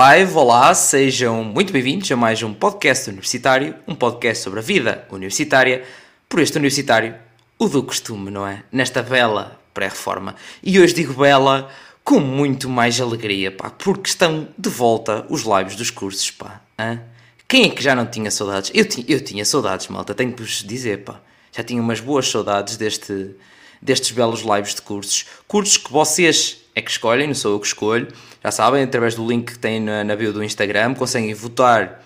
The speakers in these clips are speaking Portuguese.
live, olá, sejam muito bem-vindos a mais um podcast universitário, um podcast sobre a vida universitária, por este universitário, o do costume, não é? Nesta bela pré-reforma. E hoje digo bela com muito mais alegria, pá, porque estão de volta os lives dos cursos, pá. Hã? Quem é que já não tinha saudades? Eu, ti, eu tinha saudades, malta, tenho que vos dizer, pá. Já tinha umas boas saudades deste, destes belos lives de cursos. Cursos que vocês é que escolhem, não sou eu que escolho. Já sabem, através do link que tem na, na bio do Instagram, conseguem votar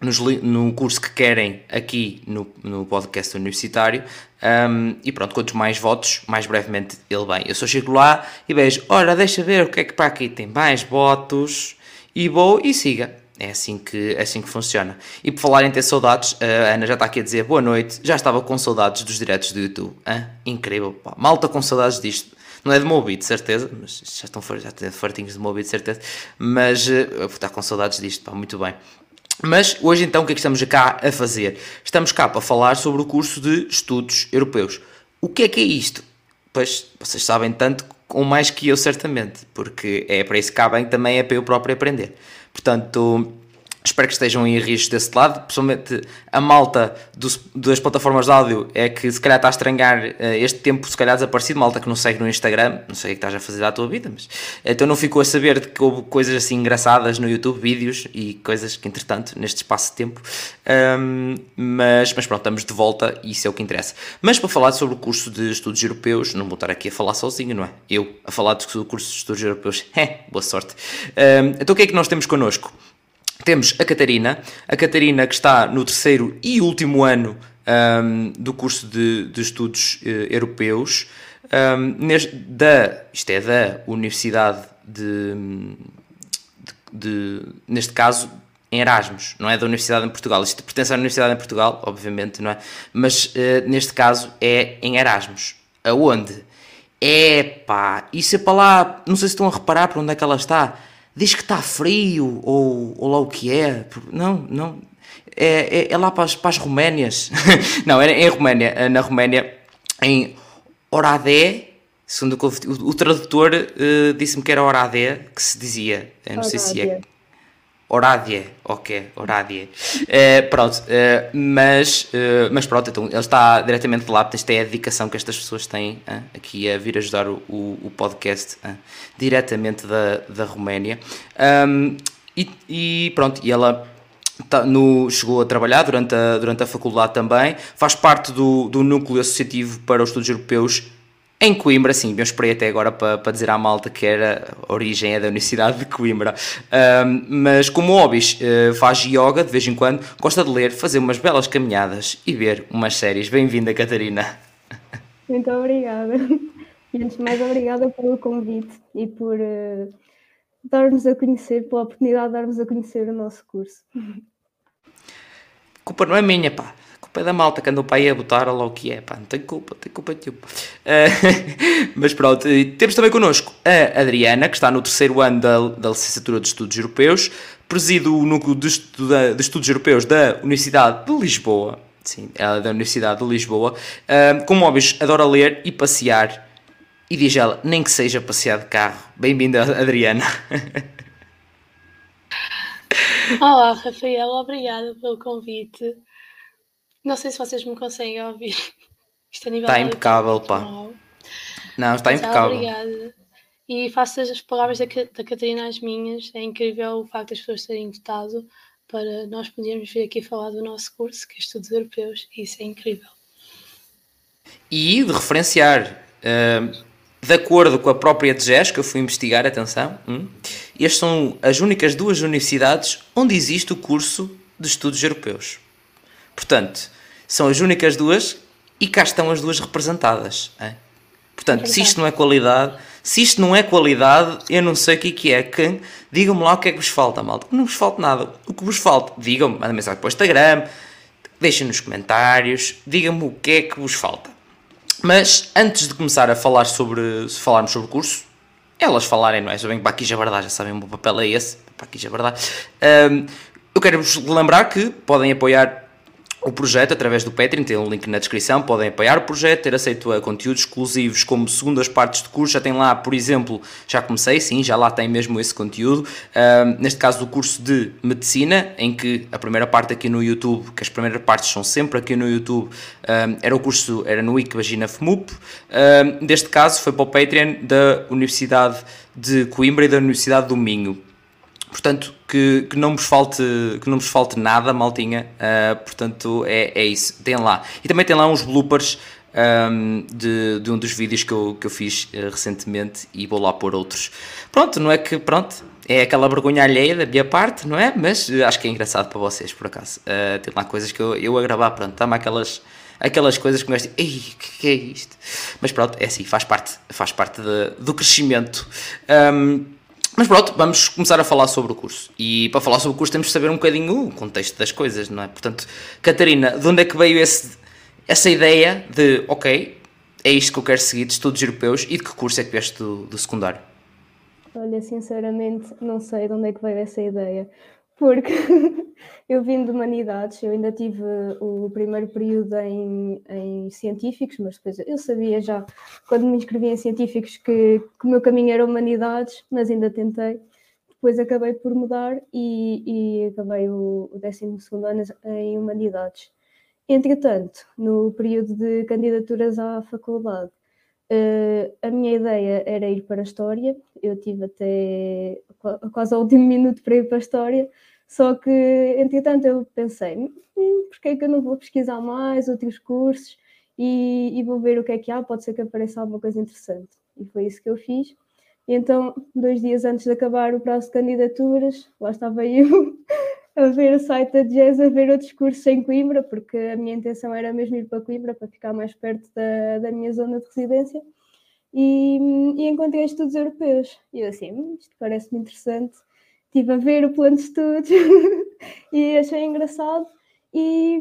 nos, no curso que querem aqui no, no podcast universitário. Um, e pronto, quantos mais votos, mais brevemente ele vem. Eu só chego lá e vejo, ora, deixa ver o que é que para aqui tem mais votos, e vou e siga. É assim que, é assim que funciona. E por falar em ter saudades, a Ana já está aqui a dizer boa noite. Já estava com saudades dos diretos do YouTube. Hã? Incrível, pá. Malta com saudades disto. Não é de Mobi, de certeza, mas já estão já fartinhos de Mobi, de certeza. Mas uh, está com saudades disto, pá, muito bem. Mas hoje então o que é que estamos cá a fazer? Estamos cá para falar sobre o curso de Estudos Europeus. O que é que é isto? Pois vocês sabem tanto ou mais que eu certamente, porque é para isso que cá bem também é para eu próprio aprender. Portanto, Espero que estejam em risco desse lado, principalmente a malta dos, das plataformas de áudio é que se calhar está a estranhar uh, este tempo, se calhar desaparecido, malta que não segue no Instagram, não sei o que estás a fazer da tua vida, mas então não ficou a saber de que houve coisas assim engraçadas no YouTube, vídeos e coisas que entretanto, neste espaço de tempo, um, mas, mas pronto, estamos de volta e isso é o que interessa. Mas para falar sobre o curso de estudos europeus, não vou estar aqui a falar sozinho, não é? Eu a falar do curso de estudos europeus, é, boa sorte. Um, então o que é que nós temos connosco? Temos a Catarina, a Catarina que está no terceiro e último ano um, do curso de, de estudos uh, europeus, um, neste, da, isto é da Universidade de, de, de, neste caso, em Erasmus, não é da Universidade em Portugal. Isto pertence à Universidade em Portugal, obviamente, não é? Mas uh, neste caso é em Erasmus. Aonde? É pá, isso é para lá, não sei se estão a reparar para onde é que ela está diz que está frio, ou, ou lá o que é. Não, não. É, é, é lá para as, para as Roménias. não, é em Roménia. É na Roménia, em Oradé, segundo o, o, o tradutor uh, disse-me que era Oradé, que se dizia. Eu não Oradé. sei se é. Orádia, ok, Orádia. Uh, pronto, uh, mas, uh, mas pronto, então ele está diretamente lá, isto é a dedicação que estas pessoas têm aqui a vir ajudar o, o, podcast diretamente da, da Roménia. Um, e, e, pronto, e ela tá no, chegou a trabalhar durante a, durante a faculdade também, faz parte do, do núcleo associativo para os estudos europeus em Coimbra, sim, eu esperei até agora para, para dizer à malta que era a origem é da Universidade de Coimbra. Um, mas como hobbies, uh, faz yoga de vez em quando, gosta de ler, fazer umas belas caminhadas e ver umas séries. Bem-vinda, Catarina. Muito obrigada. E antes de mais, obrigada pelo convite e por uh, dar-nos a conhecer, pela oportunidade de darmos a conhecer o nosso curso. A culpa não é minha, pá culpa é da malta que andou para aí a botar lá o que é, pá, não tem culpa, tem culpa nenhuma. Uh, mas pronto, temos também connosco a Adriana, que está no terceiro ano da, da licenciatura de Estudos Europeus, preside o núcleo de, estuda, de Estudos Europeus da Universidade de Lisboa, sim, ela é da Universidade de Lisboa, uh, com móveis adora ler e passear, e diz ela, nem que seja passear de carro. Bem-vinda, Adriana. Olá, Rafael, obrigada pelo convite. Não sei se vocês me conseguem ouvir. Isto a nível Está impecável, pá. Não, está impecável. Obrigada. E faço as palavras da, da Catarina as minhas. É incrível o facto das pessoas terem votado para nós podermos vir aqui falar do nosso curso, que é Estudos Europeus, e isso é incrível. E de referenciar, uh, de acordo com a própria DGES, que eu fui investigar, atenção, hum, estas são as únicas duas universidades onde existe o curso de Estudos Europeus. Portanto, são as únicas duas e cá estão as duas representadas. É? Portanto, se isto não é qualidade, se isto não é qualidade, eu não sei o que é que é. Que, digam-me lá o que é que vos falta, malta. Não vos falta nada. O que vos falta, digam-me, mandem mensagem para o Instagram, deixem nos comentários, digam-me o que é que vos falta. Mas antes de começar a falar sobre, falarmos sobre o curso, elas falarem, não é? Sabem que para aqui já verdade, já sabem o meu papel é esse, para aqui já verdade. Um, eu quero-vos lembrar que podem apoiar o projeto através do Patreon, tem um link na descrição, podem apoiar o projeto, ter aceito a conteúdos exclusivos como segundas partes de curso, já tem lá, por exemplo, já comecei, sim, já lá tem mesmo esse conteúdo, uh, neste caso do curso de Medicina, em que a primeira parte aqui no YouTube, que as primeiras partes são sempre aqui no YouTube, uh, era o curso, era no IC Vagina FMUP, uh, neste caso foi para o Patreon da Universidade de Coimbra e da Universidade do Minho. Portanto, que, que, não vos falte, que não vos falte nada, maltinha. Uh, portanto, é, é isso. Tem lá. E também tem lá uns bloopers um, de, de um dos vídeos que eu, que eu fiz uh, recentemente e vou lá pôr outros. Pronto, não é que, pronto, é aquela vergonha alheia da minha parte, não é? Mas uh, acho que é engraçado para vocês, por acaso. tem lá coisas que eu, eu a gravar, pronto, está-me aquelas aquelas coisas que me tipo, ei, o que, que, é isto? Mas pronto, é assim, faz parte, faz parte de, do crescimento. Um, mas pronto, vamos começar a falar sobre o curso. E para falar sobre o curso temos de saber um bocadinho o contexto das coisas, não é? Portanto, Catarina, de onde é que veio esse, essa ideia de, ok, é isto que eu quero seguir de estudos europeus e de que curso é que vieste do, do secundário? Olha, sinceramente, não sei de onde é que veio essa ideia porque eu vim de humanidades, eu ainda tive o primeiro período em, em científicos, mas depois eu sabia já, quando me inscrevi em científicos, que, que o meu caminho era humanidades, mas ainda tentei. Depois acabei por mudar e, e acabei o, o 12 ano em humanidades. Entretanto, no período de candidaturas à faculdade, uh, a minha ideia era ir para a História, eu tive até quase ao último minuto para ir para a História, só que, entretanto, eu pensei, hum, porque é que eu não vou pesquisar mais outros cursos e, e, vou ver o que é que há, pode ser que apareça alguma coisa interessante. E foi isso que eu fiz. E então, dois dias antes de acabar o prazo de candidaturas, lá estava eu a ver o site da Jazz, a ver outros cursos em Coimbra, porque a minha intenção era mesmo ir para Coimbra, para ficar mais perto da, da minha zona de residência. E, e encontrei estudos europeus. E eu assim, hum, isto parece-me interessante estive a ver o plano de estudos e achei engraçado e,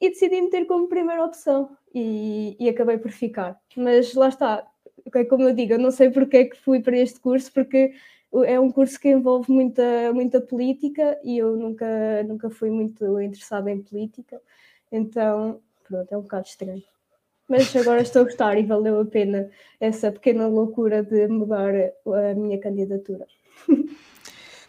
e decidi meter como primeira opção e, e, acabei por ficar. Mas lá está, é como eu digo, eu não sei porque é que fui para este curso, porque é um curso que envolve muita, muita política e eu nunca, nunca fui muito interessada em política, então pronto, é um bocado estranho. Mas agora estou a gostar e valeu a pena essa pequena loucura de mudar a minha candidatura.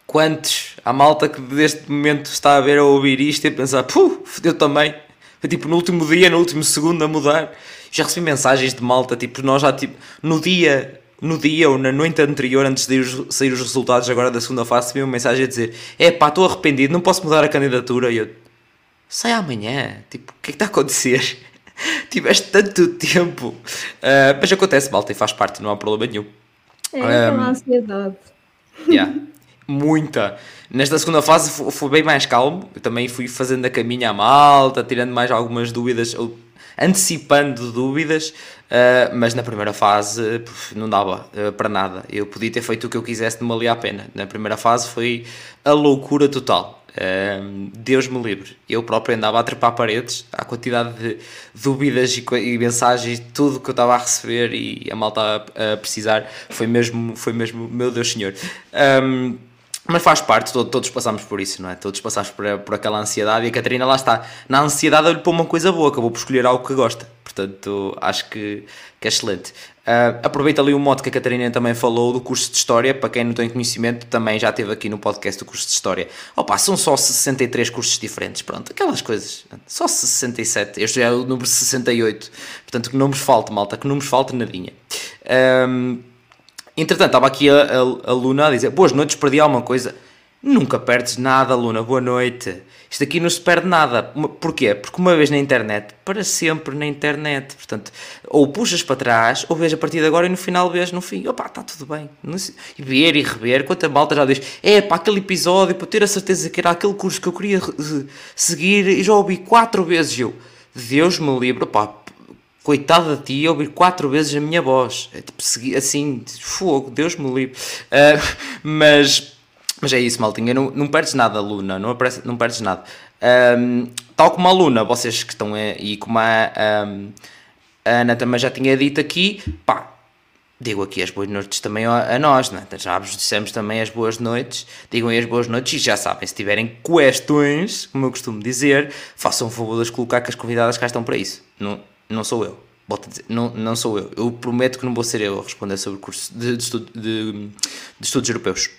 quantos há malta que deste momento está a ver a ouvir isto e a pensar, puh, fodeu também. Foi tipo no último dia, no último segundo a mudar. Já recebi mensagens de malta, tipo, nós já tipo, no dia, no dia ou na noite anterior, antes de sair os resultados agora da segunda fase, recebi uma mensagem a dizer: É pá, estou arrependido, não posso mudar a candidatura. E eu, sai amanhã, tipo, o que é que está a acontecer? Tiveste tanto tempo. Uh, mas acontece, malta, e faz parte, não há problema nenhum. É, é uma ansiedade. Yeah. muita. Nesta segunda fase foi bem mais calmo, eu também fui fazendo a caminha à malta, tirando mais algumas dúvidas, antecipando dúvidas, uh, mas na primeira fase não dava uh, para nada. Eu podia ter feito o que eu quisesse, não valia a pena. Na primeira fase foi a loucura total. Uh, Deus me livre. Eu próprio andava a trepar paredes, a quantidade de dúvidas e, e mensagens, tudo que eu estava a receber e a malta a, a, precisar, foi mesmo, foi mesmo, meu Deus Senhor. Um, mas faz parte, todos passamos por isso, não é? Todos passamos por, por aquela ansiedade e a Catarina lá está. Na ansiedade lhe pôr uma coisa boa, acabou por escolher algo que gosta. Portanto, acho que, que é excelente. Uh, aproveita ali o modo que a Catarina também falou do curso de História. Para quem não tem conhecimento, também já teve aqui no podcast o curso de História. Opa, são só 63 cursos diferentes, pronto, aquelas coisas. Só 67, este é o número 68. Portanto, que não nos falte, malta, que não nos falte nadinha. Um, Entretanto, estava aqui a, a, a, Luna a dizer: Boas noites, perdi alguma coisa. Nunca perdes nada, Luna, boa noite. Isto aqui não se perde nada. Porquê? Porque uma vez na internet, para sempre na internet. Portanto, ou puxas para trás, ou vês a partir de agora e no final vês no fim. Opa, está tudo bem. E ver e rever. Quanta malta já diz: É para aquele episódio, para ter a certeza que era aquele curso que eu queria seguir, e já ouvi quatro vezes. Eu, Deus me livre, pá, coitada de ti, ouvir quatro vezes a minha voz. É tipo, assim, fogo, Deus me livre. Uh, mas, mas é isso, maltinha, não, não perdes nada, Luna, não, aparece, não perdes nada. Um, tal como a Luna, vocês que estão aí, como a, um, a Ana também já tinha dito aqui, pá, digo aqui as boas noites também a, nós, né? já vos dissemos também as boas noites, digam aí as boas noites e já sabem, se tiverem questões, como eu costumo dizer, façam favor de colocar que as convidadas cá estão para isso, não, não sou eu. Volto a dizer, não, não sou eu. Eu prometo que não vou ser eu a responder sobre o curso de, de, estudo, de, de estudos europeus.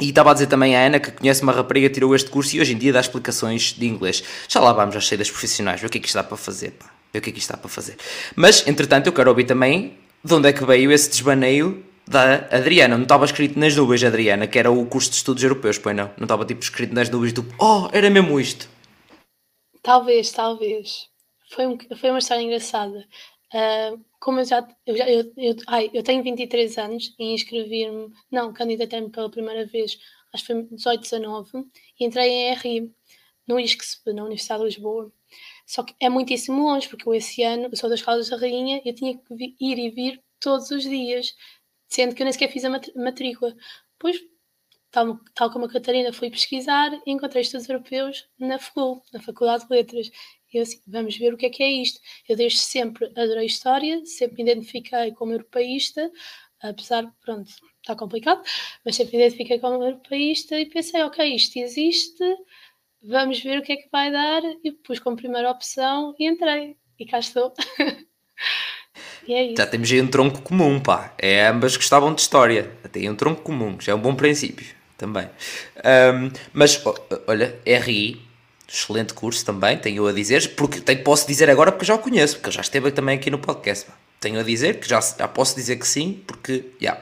E estava a dizer também a Ana que conhece uma rapariga que tirou este curso e hoje em dia dá explicações de inglês. Já lá vamos às saídas profissionais, ver o que é que isto dá para fazer, pá. Ver o que é que isto dá para fazer. Mas, entretanto, eu quero ouvir também de onde é que veio esse desbaneio da Adriana. Não estava escrito nas nuvens, Adriana, que era o curso de estudos europeus, pois não? Não estava tipo escrito nas nuvens do oh, era mesmo isto. Talvez, talvez. Foi, um, foi uma história engraçada. Uh, como eu já, eu, já eu, eu, ai, eu tenho 23 anos e inscrevi-me, não, candidatei-me pela primeira vez, acho que foi 18, 19, e entrei em RI, no ISCSP, na Universidade de Lisboa. Só que é muitíssimo longe, porque eu esse ano, eu sou das Caldas da Rainha, eu tinha que ir e vir todos os dias, sendo que eu nem sequer fiz a matrícula. Pois, tal, tal como a Catarina, fui pesquisar e encontrei estudos europeus na FUL, na Faculdade de Letras. E eu assim, vamos ver o que é que é isto. Eu desde sempre adorei história, sempre me identifiquei como europeísta, apesar, pronto, está complicado, mas sempre me identifiquei como europeísta e pensei, ok, isto existe, vamos ver o que é que vai dar, e pus como primeira opção e entrei. E cá estou. e é isso. Já temos aí um tronco comum, pá. É, ambas gostavam de história. Tem um tronco comum, já é um bom princípio também. Um, mas, olha, RI excelente curso também, tenho a dizer, porque tenho, posso dizer agora porque já o conheço, porque já esteve também aqui no podcast. Tenho a dizer que já, já posso dizer que sim, porque, já.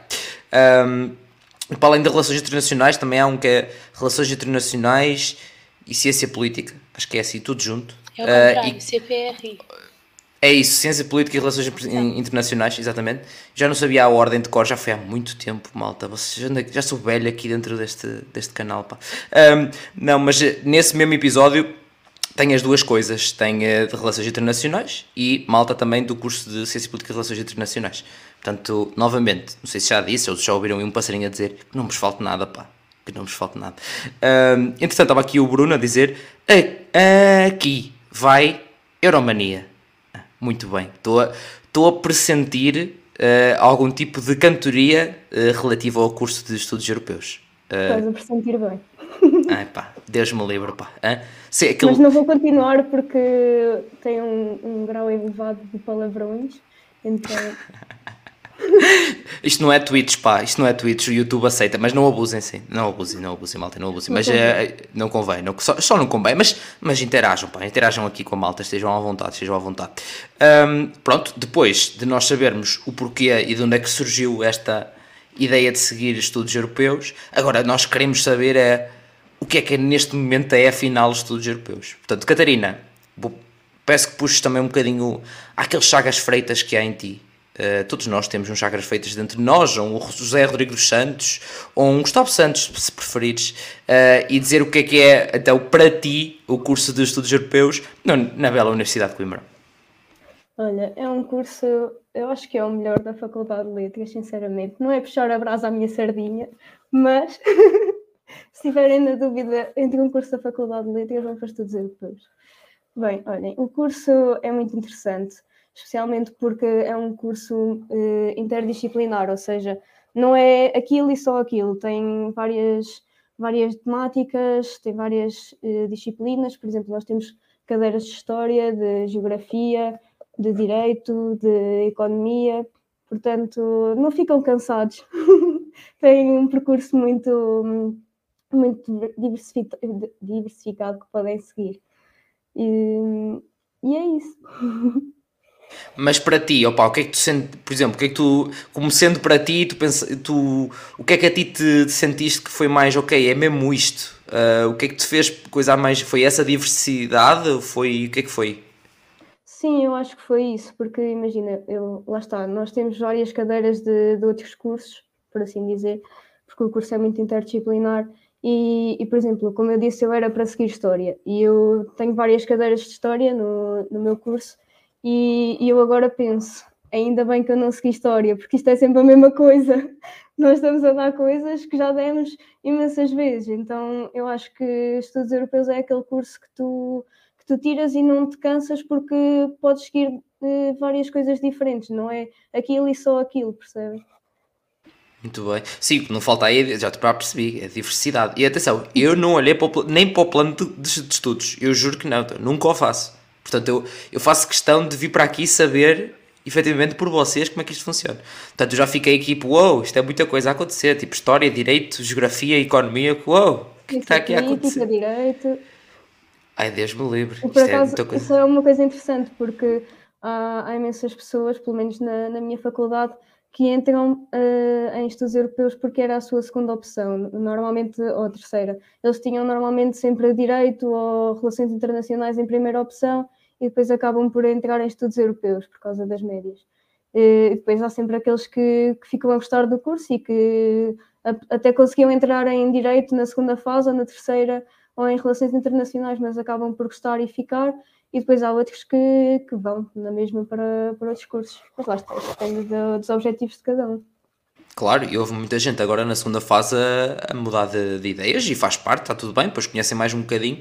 Yeah. Um, para além de relações internacionais, também há um que é relações internacionais e ciência política. Acho que é assim, tudo junto. É o contrário, uh, e, CPRI. É isso, Ciência Política e Relações Internacionais, exatamente. Já não sabia a ordem de cor, já foi há muito tempo, malta. Vocês, já sou velho aqui dentro deste, deste canal, pá. Um, não, mas eh, nesse mesmo episódio tem as duas coisas. Tem uh, de Relações Internacionais e malta também do curso de Ciência Política e Relações Internacionais. Portanto, novamente, não sei se já disse ou se já ouviram um passarinho a dizer que não vos falte nada, pá. Que não vos falte nada. Um, entretanto, estava aqui o Bruno a dizer aqui vai Euromania muito bem. Estou a, estou a pressentir uh, algum tipo de cantoria uh, relativa ao curso de estudos europeus. Uh, Estás a pressentir bem. Ai pá, Deus me livre, pá. Se, aquilo... Mas não vou continuar porque tem um, um grau elevado de palavrões, então... isto não é Twitch, pá, isto não é Twitch, o YouTube aceita, mas não abusem sim, não abusem, não abusem, malta, não abusem, mas é, não convém, não, só, só não convém, mas, mas interajam, pá, interajam aqui com a malta, estejam à vontade, estejam à vontade. Um, pronto, depois de nós sabermos o porquê e de onde é que surgiu esta ideia de seguir estudos europeus, agora nós queremos saber é, o que é que é neste momento é afinal estudos europeus. Portanto, Catarina, vou, peço que puxes também um bocadinho aqueles chagas freitas que há em ti Uh, todos nós temos uns chakras feitos dentro de nós, ou um José Rodrigo dos Santos, ou um Gustavo Santos, se preferires, uh, e dizer o que é que é, então, para ti, o curso de estudos europeus na, na bela Universidade de Coimbra. Olha, é um curso, eu acho que é o melhor da Faculdade de Letras, sinceramente. Não é puxar a brasa à minha sardinha, mas se tiverem na dúvida entre um curso da Faculdade de Letras ou para estudos europeus. Bem, olhem, o curso é muito interessante especialmente porque é um curso uh, interdisciplinar, ou seja, não é aquilo e só aquilo, tem várias, várias temáticas, tem várias uh, disciplinas, por exemplo, nós temos cadeiras de História, de Geografia, de Direito, de Economia, portanto, não ficam cansados. tem um percurso muito, muito diversificado que podem seguir. E, e é isso. Mas para ti, opa, o que é que tu sentes, por exemplo, o que é que tu, como sendo para ti, tu, pensa, tu o que é que a ti te, te sentiste que foi mais, ok, é mesmo isto? Uh, o que é que te fez coisa mais, foi essa diversidade? Foi, o que é que foi? Sim, eu acho que foi isso, porque imagina, eu, lá está, nós temos várias cadeiras de, de outros cursos, por assim dizer, porque o curso é muito interdisciplinar e, e, por exemplo, como eu disse, eu era para seguir História e eu tenho várias cadeiras de História no, no meu curso e, e, eu agora penso, ainda bem que eu não segui história, porque isto é sempre a mesma coisa. Nós estamos a dar coisas que já demos imensas vezes. Então eu acho que estudos europeus é aquele curso que tu, que tu tiras e não te cansas porque podes seguir uh, várias coisas diferentes, não é aquilo e só aquilo, percebem? Muito bem. Sim, não falta aí, já te percebi, é diversidade. E atenção, eu não olhei para o, nem para o plano de, de, de, estudos, eu juro que não, nunca o faço. Portanto, eu, eu faço questão de vir para aqui saber efetivamente por vocês como é que isto funciona. Portanto, eu já fiquei aqui, tipo, uou, isto é muita coisa a acontecer, tipo história, direito, geografia, economia, uou, o que está aqui a acontecer? direito. Ai, Deus me livre. Por isto é acaso, é Isso é uma coisa interessante, porque há, há imensas pessoas, pelo menos na, na minha faculdade, que entram uh, em estudos europeus porque era a sua segunda opção, normalmente, ou a terceira. Eles tinham normalmente sempre direito ou relações internacionais em primeira opção e depois acabam por entrar em estudos europeus por causa das médias. E depois há sempre aqueles que, que ficam a gostar do curso e que até conseguiam entrar em direito na segunda fase ou na terceira ou em relações internacionais, mas acabam por gostar e ficar e depois há outros que, que vão na mesma para, para outros cursos. Mas lá está, depende dos objetivos de cada um. Claro, e houve muita gente agora na segunda fase a, a mudar de, de, ideias e faz parte, está tudo bem, depois conhecem mais um bocadinho.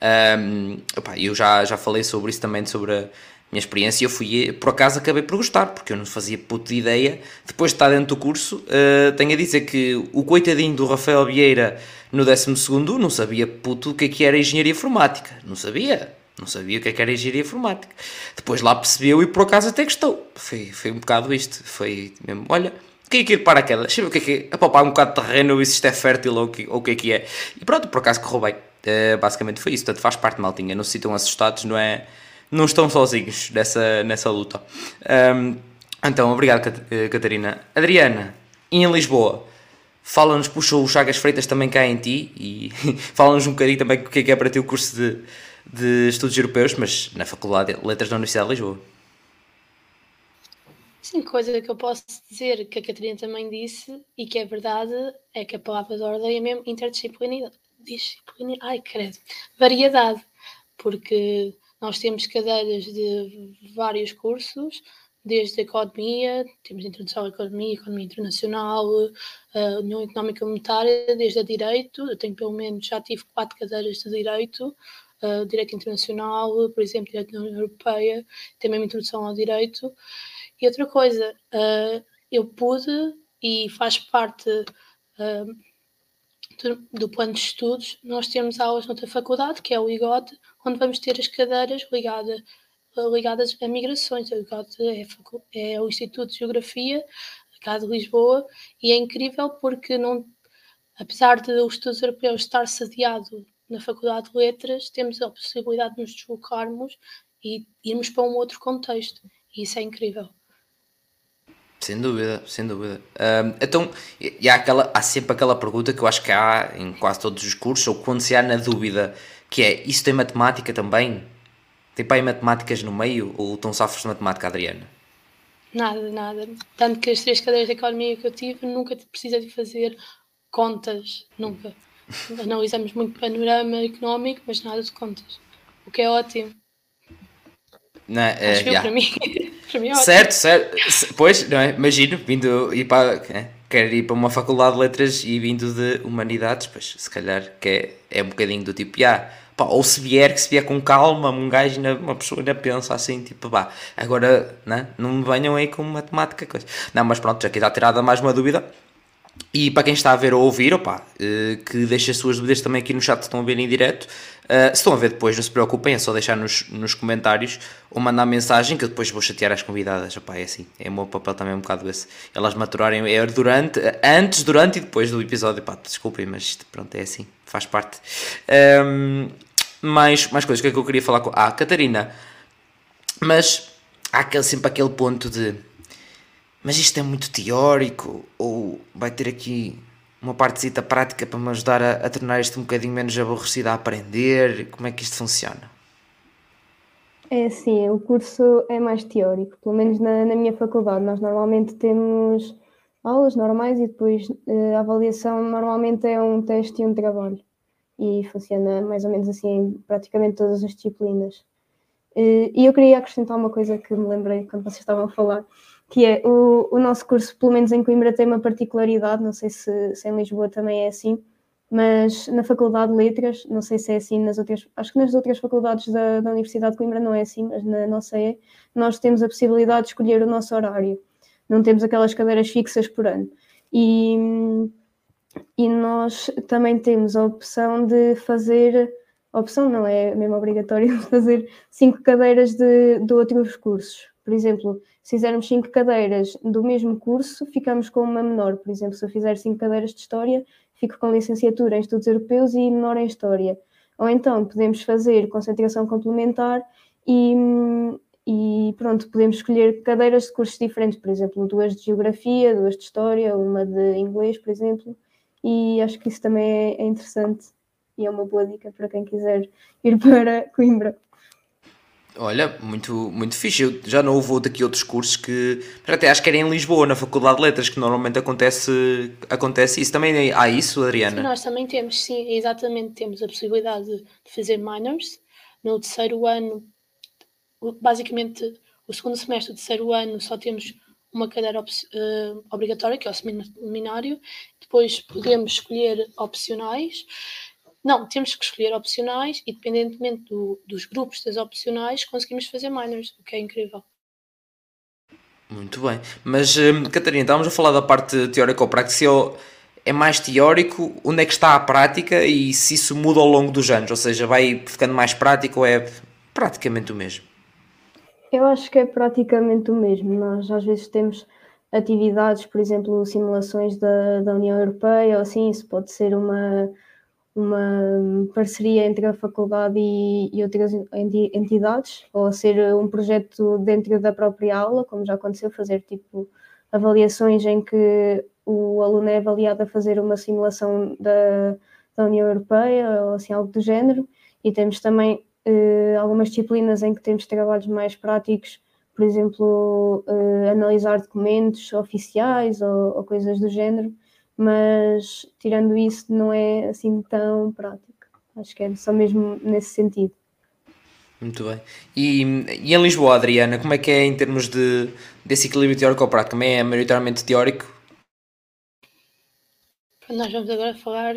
Um, opa, eu já, já falei sobre isso também, sobre a minha experiência. Eu fui, por acaso, acabei por gostar, porque eu não fazia puto de ideia. Depois de estar dentro do curso, uh, tenho a dizer que o coitadinho do Rafael Vieira no 12 não sabia puto o que, é que era engenharia informática, não sabia não sabia o que, é que era engenharia informática. Depois lá percebeu e por acaso até gostou. Foi, foi um bocado isto. Foi mesmo, olha, quem é que ir para aquela? Deixa eu ver o que é que é. Um bocado de terreno, ver se isto é fértil ou, que, ou o que é que é. E pronto, por acaso correu bem. Uh, basicamente foi isso. Portanto, faz parte, maltinha. Não se sintam assustados, não é? Não estão sozinhos nessa, nessa luta. Um, então, obrigado, eh, Catarina. Adriana, em Lisboa, fala-nos, puxa o Chagas Freitas também cá em ti e fala-nos um bocadinho também o que é que é para ti o curso de de Estudos Europeus, mas na Faculdade de Letras da Universidade de Lisboa. Sim, coisa que eu posso dizer que a Catarina também disse e que é verdade é que a palavra de ordem é mesmo interdisciplinaridade. Disciplina, ai, credo, variedade, porque nós temos cadeiras de vários cursos, desde a economia, temos introdução à economia, economia internacional, a União Económica Monetária, desde a direito, eu tenho pelo menos, já tive quatro cadeiras de direito, uh, direito internacional, por exemplo, direito da União Europeia, tem mesmo introdução ao direito. E outra coisa, uh, eu pude e faz parte uh, do, plano de estudos, nós temos aulas noutra faculdade, que é o IGOT, onde vamos ter as cadeiras ligadas ligadas a migrações. O IGOT é, é o Instituto de Geografia, cá de Lisboa, e é incrível porque não, apesar de os estudos europeus estar sediado na Faculdade de Letras temos a possibilidade de nos deslocarmos e irmos para um outro contexto. E isso é incrível. Sem dúvida, sem dúvida. Um, então, e há, aquela, há sempre aquela pergunta que eu acho que há em quase todos os cursos, ou quando se há na dúvida, que é, isso tem matemática também? Tem pai matemáticas no meio, ou estão safos de matemática, Adriana? Nada, nada. Tanto que as três cadeiras de economia que eu tive, nunca precisa de fazer contas, nunca. Analisamos muito panorama económico, mas nada de contas. O que é ótimo. Não, é, Acho yeah. para mim. é certo, certo. Pois, não é? Imagino, vindo ir para. É, quer ir para uma faculdade de letras e vindo de humanidades, pois se calhar que é, é um bocadinho do tipo, yeah, pá, ou se vier, que se vier com calma, um gajo, uma pessoa ainda pensa assim, tipo, pá, agora né, não me venham aí com matemática, coisa. Não, mas pronto, já que está tirada mais uma dúvida, e para quem está a ver ou ouvir, opa, eh, que deixe as suas dúvidas também aqui no chat, estão a ver em direto. Uh, se estão a ver depois, não se preocupem, é só deixar nos, nos comentários ou mandar mensagem que eu depois vou chatear as convidadas. Opa, é assim, é o meu papel também um bocado esse. Elas maturarem é durante, antes, durante e depois do episódio. Pá, desculpem, mas pronto, é assim, faz parte. Um, mais, mais coisas, o que é que eu queria falar com. Ah, Catarina, mas há aquele, sempre aquele ponto de mas isto é muito teórico ou vai ter aqui uma partecita prática para me ajudar a, a tornar isto um bocadinho menos aborrecido a aprender? Como é que isto funciona? É assim, o curso é mais teórico, pelo menos na, na minha faculdade. Nós normalmente temos aulas normais e depois eh, a avaliação normalmente é um teste e um trabalho. E funciona mais ou menos assim em praticamente todas as disciplinas. Eh, e eu queria acrescentar uma coisa que me lembrei quando vocês estavam a falar, que é o, o nosso curso, pelo menos em Coimbra, tem uma particularidade, não sei se, se em Lisboa também é assim, mas na Faculdade de Letras, não sei se é assim nas outras, acho que nas outras faculdades da, da Universidade de Coimbra não é assim, mas na nossa é, nós temos a possibilidade de escolher o nosso horário, não temos aquelas cadeiras fixas por ano. E, e nós também temos a opção de fazer, a opção não é mesmo obrigatório, fazer cinco cadeiras de, de outros cursos. Por exemplo, se fizermos cinco cadeiras do mesmo curso, ficamos com uma menor. Por exemplo, se eu fizer cinco cadeiras de História, fico com licenciatura em Estudos Europeus e menor em História. Ou então podemos fazer concentração complementar e, e pronto, podemos escolher cadeiras de cursos diferentes, por exemplo, duas de Geografia, duas de História, uma de Inglês, por exemplo, e acho que isso também é, é interessante e é uma boa dica para quem quiser ir para Coimbra. Olha, muito, muito fixe. Eu já não houve aqui outros cursos que. Até acho que era em Lisboa, na Faculdade de Letras, que normalmente acontece, acontece isso. Também há isso, Adriana? Sim, nós também temos, sim, exatamente. Temos a possibilidade de fazer minors no terceiro ano. Basicamente, o segundo semestre do terceiro ano só temos uma cadeira uh, obrigatória, que é o seminário. Depois podemos escolher opcionais não, temos que escolher opcionais e, dependentemente do, dos grupos das opcionais, conseguimos fazer minors, o que é incrível. Muito bem. Mas, hum, Catarina, estávamos a falar da parte teórica ou prática. Se é mais teórico, onde é que está a prática e se isso muda ao longo dos anos? Ou seja, vai ficando mais prático ou é praticamente o mesmo? Eu acho que é praticamente o mesmo. Nós às vezes temos atividades, por exemplo, simulações da, da União Europeia, ou assim, isso pode ser uma uma parceria entre a faculdade e, e, outras entidades, ou ser um projeto dentro da própria aula, como já aconteceu, fazer tipo avaliações em que o aluno é avaliado a fazer uma simulação da, da União Europeia, ou assim, algo do género, e temos também eh, algumas disciplinas em que temos trabalhos mais práticos, por exemplo, eh, analisar documentos oficiais ou, ou coisas do género, mas tirando isso não é assim tão prático. Acho que é só mesmo nesse sentido. Muito bem. E, e em Lisboa, Adriana, como é que é em termos de, desse equilíbrio teórico-prático? Também é maioritariamente teórico? Nós vamos agora falar,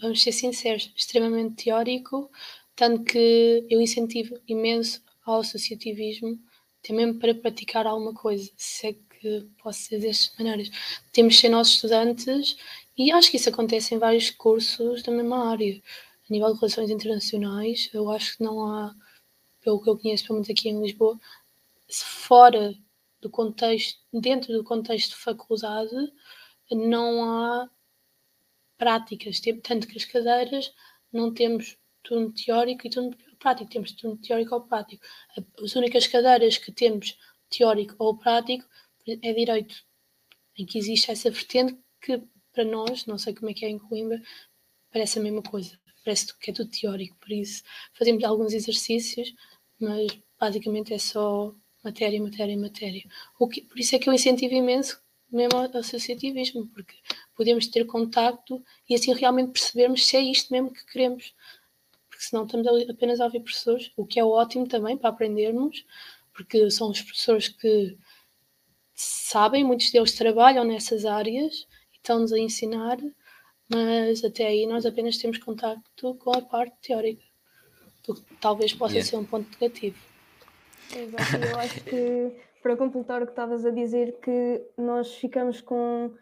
vamos ser sinceros, extremamente teórico, tanto que eu incentivo imenso ao associativismo, até mesmo para praticar alguma coisa. Se é que posso dizer destas maneiras. Temos de ser estudantes e acho que isso acontece em vários cursos da mesma área. A nível de relações internacionais, eu acho que não há, pelo que eu conheço, pelo menos aqui em Lisboa, fora do contexto, dentro do contexto de faculdade, não há práticas, tanto que as cadeiras não temos turno teórico e turno prático, temos turno teórico ou prático. As únicas cadeiras que temos teórico ou prático é direito, em que existe essa vertente que para nós, não sei como é que é em Coimbra, parece a mesma coisa, parece que é tudo teórico, por isso fazemos alguns exercícios, mas basicamente é só matéria, matéria, matéria. O que, por isso é que eu incentivo imenso mesmo ao associativismo, porque podemos ter contacto e assim realmente percebermos se é isto mesmo que queremos. Porque senão estamos apenas a ouvir professores, o que é ótimo também para aprendermos, porque são os professores que sabem, muitos deles trabalham nessas áreas e estão-nos a ensinar, mas até aí nós apenas temos contacto com a parte teórica, o que talvez possa yeah. ser um ponto negativo. Exato, eu acho que para completar o que estavas a dizer, que nós ficamos com,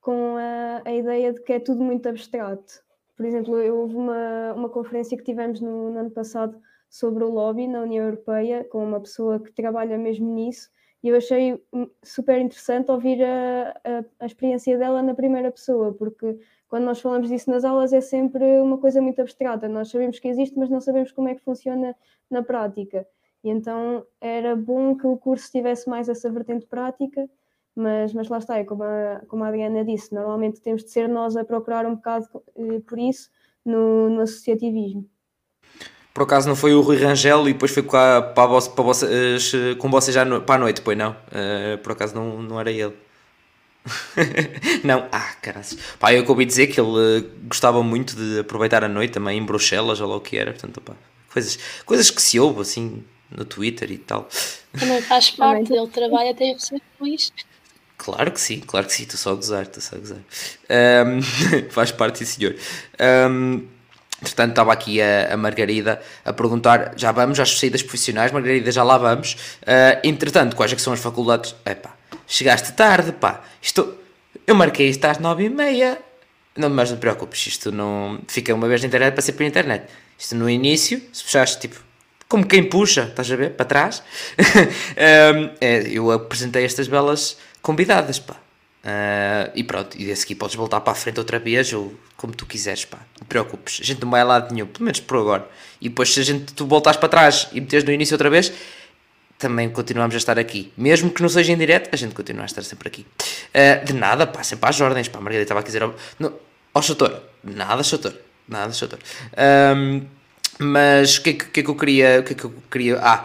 com a, a ideia de que é tudo muito abstrato. Por exemplo, eu houve uma, uma conferência que tivemos no, no ano passado sobre o lobby na União Europeia, com uma pessoa que trabalha mesmo nisso, e eu achei super interessante ouvir a, a, a, experiência dela na primeira pessoa, porque quando nós falamos disso nas aulas é sempre uma coisa muito abstrata. Nós sabemos que existe, mas não sabemos como é que funciona na prática. E então era bom que o curso tivesse mais essa vertente prática, mas, mas lá está, é como a, como a Adriana disse, normalmente temos de ser nós a procurar um bocado eh, por isso no, no associativismo. Por acaso não foi o Rui Rangel e depois foi com, a, para, a, para vocês, com vocês já no, para a noite, pois não? Uh, por acaso não, não era ele. não, ah, caras. Pá, eu ouvi dizer que ele uh, gostava muito de aproveitar a noite também em Bruxelas, ou lá o que era, portanto, pá, coisas, coisas que se ouve assim no Twitter e tal. Também faz parte, ele trabalha até a receber com isto. Claro que sim, claro que sim, estou só a gozar, estou só a gozar. Um, faz parte, sim, senhor. Um, Entretanto, estava aqui a, a, Margarida a perguntar, já vamos às saídas profissionais, Margarida, já lá vamos. Uh, entretanto, quais é que são as faculdades? Epá, chegaste tarde, pá. Isto, eu marquei isto às nove e meia. Não, mas não te preocupes, isto não fica uma vez na internet para ser pela internet. Isto no início, se puxaste tipo, como quem puxa, estás a ver, para trás. um, é, eu apresentei estas belas convidadas, pá. Uh, e pronto, e desse aqui podes voltar para a frente outra vez ou como tu quiseres, pá. Não te preocupes, a gente não vai a lado nenhum, pelo menos por agora. E depois, se a gente tu voltares para trás e meteres no início outra vez, também continuamos a estar aqui. Mesmo que não seja em direto, a gente continua a estar sempre aqui. Uh, de nada, pá, sempre às ordens, pá. A Margarida estava a dizer, não, ó, Chator, nada, Chator, nada, Chator. Um, mas o que, é que, que, é que eu queria, o que é que eu queria, ah,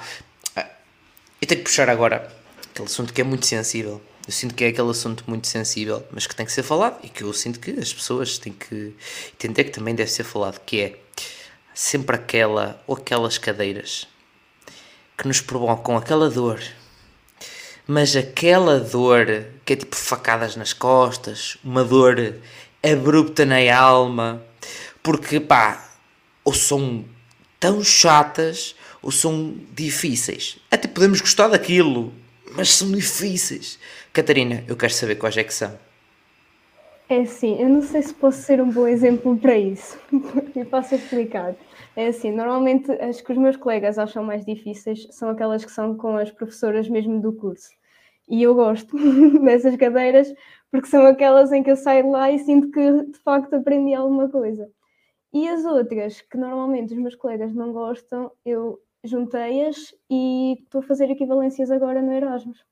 eu tenho que puxar agora aquele assunto que é muito sensível eu sinto que é aquele assunto muito sensível, mas que tem que ser falado e que eu sinto que as pessoas têm que entender que também deve ser falado, que é sempre aquela ou aquelas cadeiras que nos provocam aquela dor, mas aquela dor que é tipo facadas nas costas, uma dor abrupta na alma, porque pá, ou são tão chatas ou são difíceis. Até podemos gostar daquilo, mas são difíceis. Catarina, eu quero saber quais é que são. É assim, eu não sei se posso ser um bom exemplo para isso. e posso explicar. É assim, normalmente as que os meus colegas acham mais difíceis são aquelas que são com as professoras mesmo do curso. E eu gosto dessas cadeiras porque são aquelas em que eu saio de lá e sinto que de facto aprendi alguma coisa. E as outras, que normalmente os meus colegas não gostam, eu juntei-as e estou a fazer equivalências agora no Erasmus.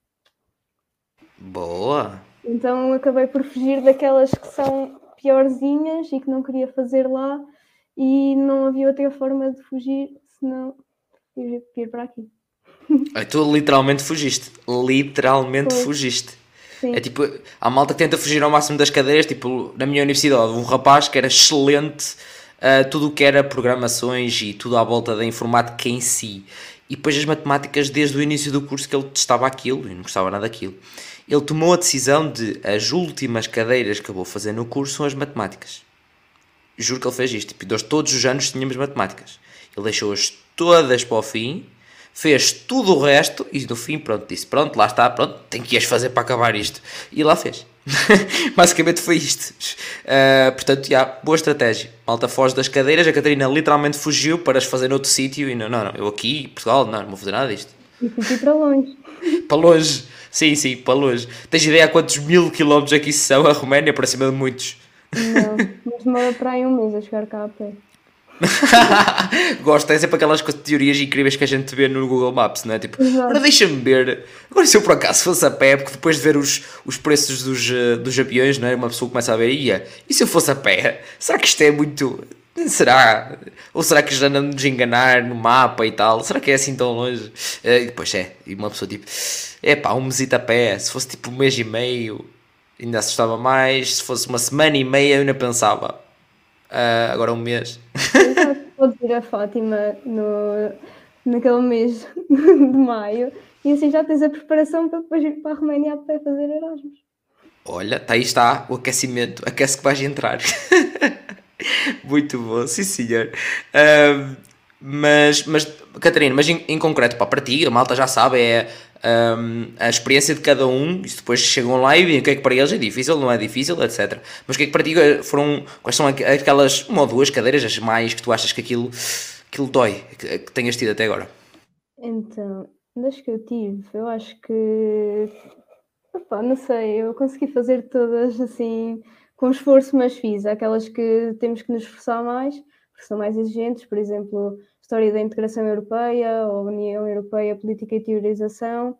Boa! Então acabei por fugir daquelas que são piorzinhas e que não queria fazer lá e não havia outra forma de fugir senão ir, ir para aqui. Aí tu literalmente fugiste. Literalmente Foi. fugiste. Sim. É tipo, a malta que tenta fugir ao máximo das cadeiras, tipo, na minha universidade, um rapaz que era excelente uh, tudo o que era programações e tudo à volta da informática em si. E depois as matemáticas desde o início do curso que ele testava aquilo e não gostava nada daquilo ele tomou a decisão de as últimas cadeiras que eu vou fazer no curso são as matemáticas. Juro que ele fez isto. Tipo, todos os anos tínhamos matemáticas. Ele deixou-as todas para o fim, fez tudo o resto e no fim, pronto, disse: Pronto, lá está, pronto, tenho que as fazer para acabar isto. E lá fez. Basicamente foi isto. Uh, portanto, já, boa estratégia. Malta foge das cadeiras. A Catarina literalmente fugiu para as fazer noutro sítio. E não, não, não, eu aqui, Portugal, não, não vou fazer nada disto. E fui para longe. para longe. Sim, sim, para longe. Tens ideia a quantos mil quilómetros aqui são a Roménia? Para cima de muitos. Não, mas demora para aí um mês a chegar cá a pé. Gosto, é sempre aquelas teorias incríveis que a gente vê no Google Maps, não é? Tipo, agora deixa-me ver. Agora, se eu por acaso fosse a pé, porque depois de ver os, os preços dos, uh, dos aviões, não é? Uma pessoa começa a ver, ia, e se eu fosse a pé? Será que isto é muito. Será? Ou será que já nos enganar no mapa e tal? Será que é assim tão longe? Uh, e depois é, e uma pessoa tipo, é pá, um mesito a pé, se fosse tipo um mês e meio, ainda assustava mais, se fosse uma semana e meia, eu ainda pensava, uh, agora um mês. Podes ir a Fátima no, naquele mês de maio e assim já tens a preparação para depois ir para a Roménia a pé fazer Erasmus. Olha, tá aí está o aquecimento, aquece que vais entrar. Muito bom, sim senhor. Uh, mas, mas, Catarina, mas em, em, concreto, pá, para ti, a malta já sabe, é um, a experiência de cada um, e depois chegam lá e veem o que é que para eles é difícil, não é difícil, etc. Mas o que é que para ti foram, quais são aquelas uma ou duas cadeiras as mais que tu achas que aquilo, aquilo dói, que, que tenhas tido até agora? Então, das que eu tive, eu acho que, opa, não sei, eu consegui fazer todas assim com esforço, mas fiz. aquelas que temos que nos esforçar mais, porque são mais exigentes, por exemplo, História da Integração Europeia, ou União Europeia, Política e Teorização.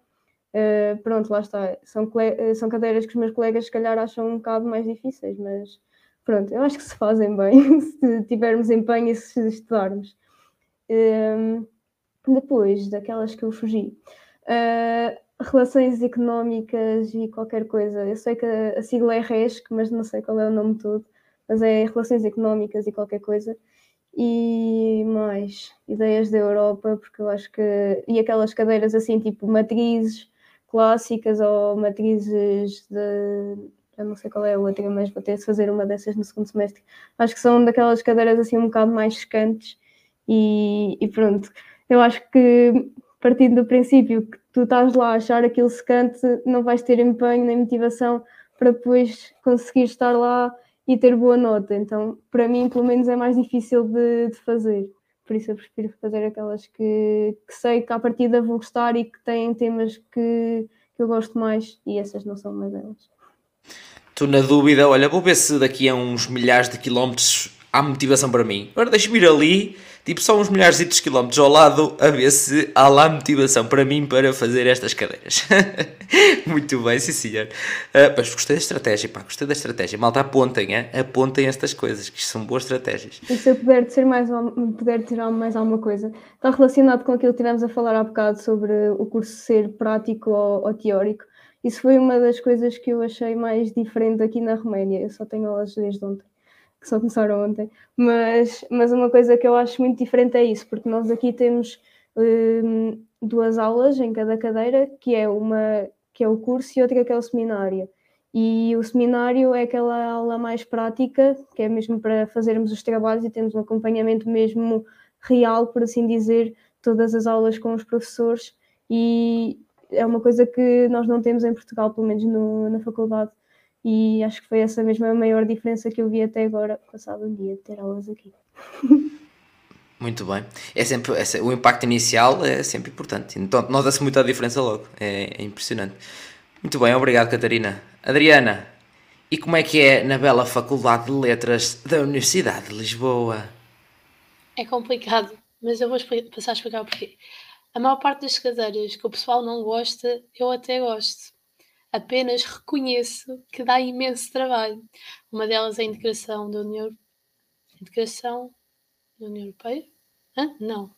Uh, pronto, lá está. São, eh, são cadeiras que os meus colegas, se calhar, acham um bocado mais difíceis, mas pronto, eu acho que se fazem bem se tivermos empenho e se estudarmos. Uh, depois daquelas que eu fugi. Uh, relações económicas e qualquer coisa. Eu sei que a sigla é RESC, mas não sei qual é o nome todo, mas é relações económicas e qualquer coisa. E mais ideias da Europa, porque eu acho que. E aquelas cadeiras assim, tipo matrizes, clássicas ou matrizes de. Eu não sei qual é a outra, mas vou ter de fazer uma dessas no segundo semestre. Acho que são daquelas cadeiras assim um bocado mais secantes e, e pronto. Eu acho que partindo do princípio que tu estás lá a achar aquilo secante, não vais ter empenho nem motivação para depois conseguir estar lá e ter boa nota. Então, para mim, pelo menos, é mais difícil de, de fazer. Por isso, eu prefiro fazer aquelas que, que, sei que à partida vou gostar e que têm temas que, que eu gosto mais, e essas não são uma delas. Estou na dúvida, olha, vou ver se daqui a uns milhares de quilómetros há motivação para mim. Agora deixa-me ir ali tipo só uns milhares de quilómetros ao lado a ver se há lá motivação para mim para fazer estas cadeiras. Muito bem, sim senhor. Uh, mas gostei da estratégia, pá, gostei da estratégia. Malta, apontem, hein? apontem estas coisas, que são boas estratégias. E se eu puder, dizer mais, puder tirar mais alguma coisa, está relacionado com aquilo que tivemos a falar há bocado sobre o curso ser prático ou, ou teórico. Isso foi uma das coisas que eu achei mais diferente aqui na Roménia. Eu só tenho aulas desde ontem que só começaram ontem, mas, mas uma coisa que eu acho muito diferente é isso, porque nós aqui temos um, duas aulas em cada cadeira, que é uma que é o curso e outra que é o seminário. E o seminário é aquela aula mais prática, que é mesmo para fazermos os trabalhos e temos um acompanhamento mesmo real, por assim dizer, todas as aulas com os professores, e é uma coisa que nós não temos em Portugal, pelo menos no, na faculdade e acho que foi essa mesma a maior diferença que eu vi até agora, passado um dia de ter aulas aqui. Muito bem. É sempre, é, o impacto inicial é sempre importante. Então, nota-se muito a diferença logo. É, é, impressionante. Muito bem, obrigado, Catarina. Adriana, e como é que é na bela Faculdade de Letras da Universidade de Lisboa? É complicado, mas eu vou passar a explicar o porquê. A maior parte das cadeiras que o pessoal não gosta, eu até gosto apenas reconheço que dá imenso trabalho. Uma delas é a integração da União, integração da União Europeia? Hã? Não.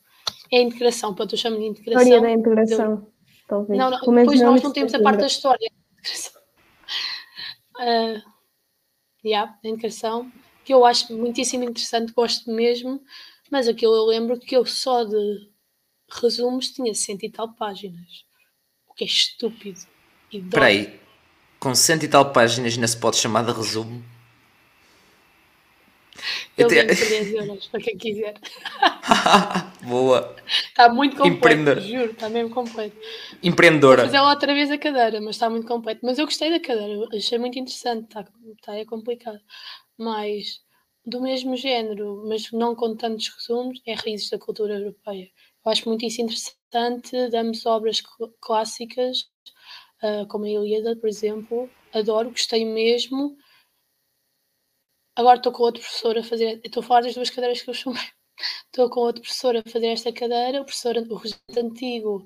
É a integração, pronto, eu chamo de integração. História da integração, talvez. Não, não, depois nós não temos a parte da história. Uh, yeah, a integração, que eu acho muitíssimo interessante, gosto mesmo, mas aquilo eu lembro que eu só de resumos tinha cento e tal páginas. O que é estúpido. Espera aí, com cento e tal páginas ainda se pode chamar de resumo? Eu tenho 10 euros para quem quiser. Boa. Está muito completo, juro, está mesmo completo. Empreendedora. Vou fazer lá outra vez a cadeira, mas está muito completo. Mas eu gostei da cadeira, achei muito interessante. Está, está é complicado. Mas do mesmo género, mas não com tantos resumos, é Raízes da Cultura Europeia. Eu acho muito isso interessante. Damos obras clássicas uh, como a Ilíada, por exemplo. Adoro, gostei mesmo. Agora estou com outro professor a fazer. Estou a falar das duas cadeiras que eu chamei. Estou com outro professor a fazer esta cadeira. O professor, o regente antigo,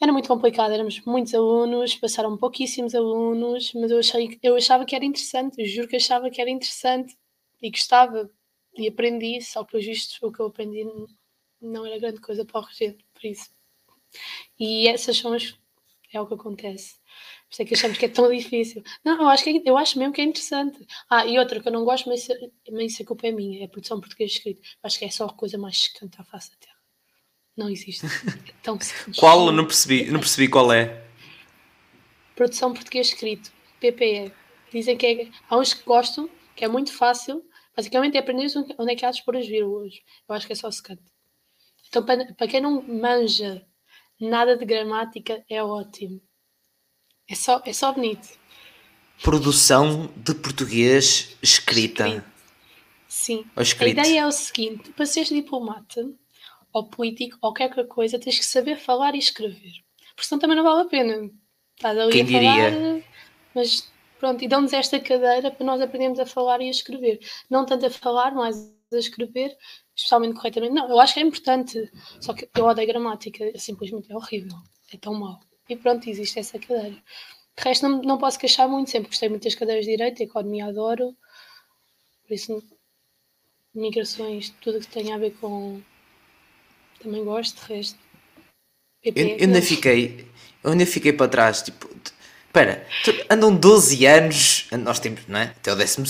era muito complicado. Éramos muitos alunos, passaram pouquíssimos alunos, mas eu, achei, eu achava que era interessante. Juro que achava que era interessante e gostava e aprendi. Só que, visto, o que eu aprendi não era grande coisa para o regente, por isso. E essas são as é o que acontece. Por isso é que achamos que é tão difícil. Não, eu acho, que é, eu acho mesmo que é interessante. Ah, e outra que eu não gosto, mas, mas isso a culpa é minha, é a produção portuguesa escrita. Acho que é só a coisa mais secante à face da Terra. Não existe. É tão qual? Não percebi, não percebi qual é. Produção português escrito, PPE. Dizem que é, há uns que gostam, que é muito fácil. Basicamente é aprender onde é que há de pôr as vírgulas. Eu acho que é só secante. Então, para, para quem não manja nada de gramática é ótimo. É só, é só bonito. Produção de português escrita. Escrito. Sim. A ideia é o seguinte: para seres diplomata ou político ou qualquer coisa, tens que saber falar e escrever. Porque senão também não vale a pena. Estás ali Quem a falar, diria? mas pronto, e dão-nos esta cadeira para nós aprendermos a falar e a escrever. Não tanto a falar, mas a escrever, especialmente corretamente. Não, eu acho que é importante. Só que eu odeio gramática, simplesmente é horrível. É tão mau. E pronto, existe essa cadeira. De resto, não, não posso queixar muito, sempre gostei muito das cadeiras de Direito, economia adoro. Por isso, migrações, tudo que tenha a ver com. Também gosto, de resto. PP, eu, eu ainda fiquei. Eu ainda fiquei para trás, tipo. Espera, andam 12 anos, nós temos, não é? Até o 12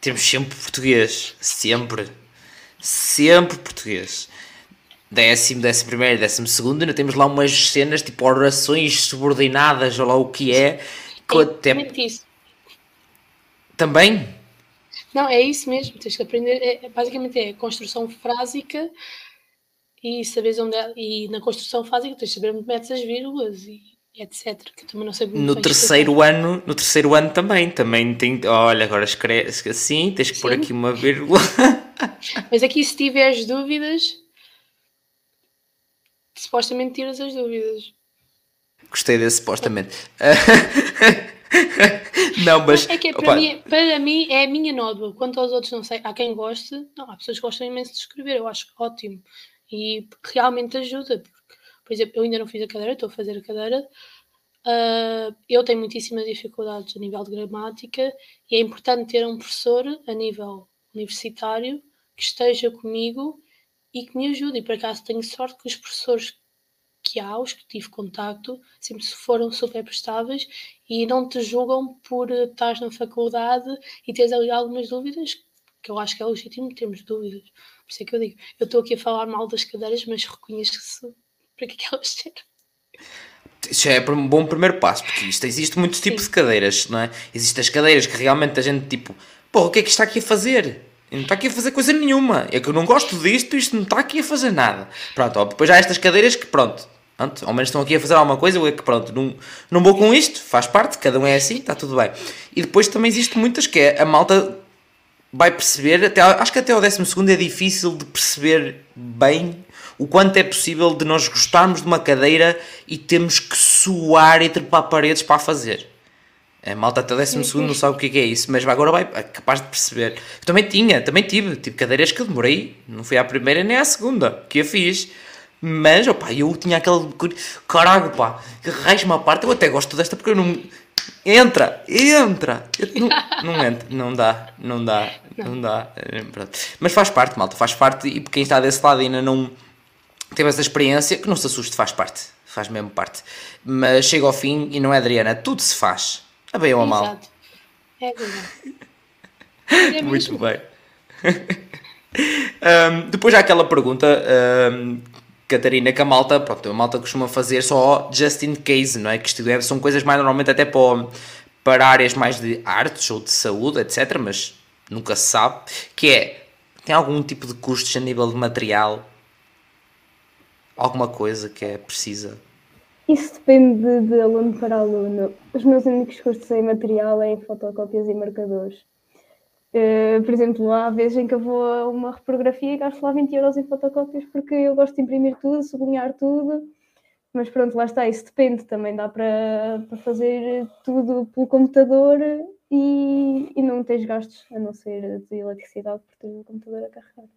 temos sempre português. Sempre sempre português. décimo, décimo primeiro, décimo segundo, ainda temos lá umas cenas tipo orações subordinadas, ou lá o que é. Que É até... isso. Também? Não, é isso mesmo. Tens que aprender. É, basicamente é construção frásica e saberes onde é, E na construção frásica tens de saber onde metes as vírgulas e etc. Que também não sei No terceiro ano, no terceiro ano também, também tem, olha, agora escreve assim, tens que pôr Sim. aqui uma vírgula. Mas aqui se tiveres dúvidas, supostamente tiras as dúvidas. Gostei desse supostamente. Não, mas É que é, para, opa, mim, para mim é a minha nódoa. Quanto aos outros, não sei. Há quem goste. Não, há pessoas que gostam imenso de escrever. Eu acho ótimo. E realmente ajuda. Por exemplo, eu ainda não fiz a cadeira, estou a fazer a cadeira. Ah, eu tenho muitíssimas dificuldades a nível de gramática e é importante ter um professor a nível universitário que esteja comigo e que me ajude. E por acaso tenho sorte que os professores que há, os que tive contacto, sempre foram super prestáveis e não te julgam por estares na faculdade e teres ali algumas dúvidas, que eu acho que é legítimo termos dúvidas. Por isso é que eu digo, eu estou aqui a falar mal das cadeiras, mas reconheço para que é que elas servem. isso já é um bom primeiro passo, porque isto existe muitos tipos de cadeiras, não é? Existem as cadeiras que realmente a gente tipo, pô, o que é que isto está aqui a fazer? Não está aqui a fazer coisa nenhuma. É que eu não gosto disto, isto não está aqui a fazer nada. Pronto, ó, depois há estas cadeiras que, pronto, pronto, ao menos estão aqui a fazer alguma coisa, eu é que, pronto, não, não vou com isto, faz parte, cada um é assim, está tudo bem. E depois também existe muitas que é a malta vai perceber, até, acho que até ao 12 é difícil de perceber bem o quanto é possível de nós gostarmos de uma cadeira e temos que suar e trepar paredes para a fazer. A malta até o 12 não sabe o que é, que é isso, mas agora vai é capaz de perceber. Eu também tinha, também tive, tive cadeiras que demorei, não foi à primeira nem à segunda que a fiz. Mas, opá, eu tinha aquele. Caralho, pá, que raiz uma parte. Eu até gosto desta porque eu não. Entra, entra! Eu não, não entra, não dá, não dá, não, dá. eh, pronto. Mas faz parte, malta, faz parte. E quem está desse lado ainda não teve essa experiência, que não se assuste, faz parte, faz mesmo parte. Mas chega ao fim e não é, Adriana, tudo se faz, a bem ou a mal. Exato. É verdade. É Muito bem. Ahm, depois há aquela pergunta, ahm, Catarina, que a malta, pronto, a malta costuma fazer só just in case, não é? Que isto é, são coisas mais normalmente até para, o- para áreas mais de artes ou de saúde, etc. Mas nunca se sabe. Que é, tem algum tipo de custos a nível de material? Alguma coisa que é precisa? Isso depende de, aluno para aluno. Os meus únicos custos em material é fotocópias e marcadores. Eh, por exemplo, há vezes em que eu vou a uma reprografia e gasto lá 20 euros em fotocópias porque eu gosto de imprimir tudo, sublinhar tudo. Mas pronto, lá está, isso depende. Também dá para, para fazer tudo pelo computador e, e não tens gastos, a não ser de eletricidade, por ter o computador a carregar.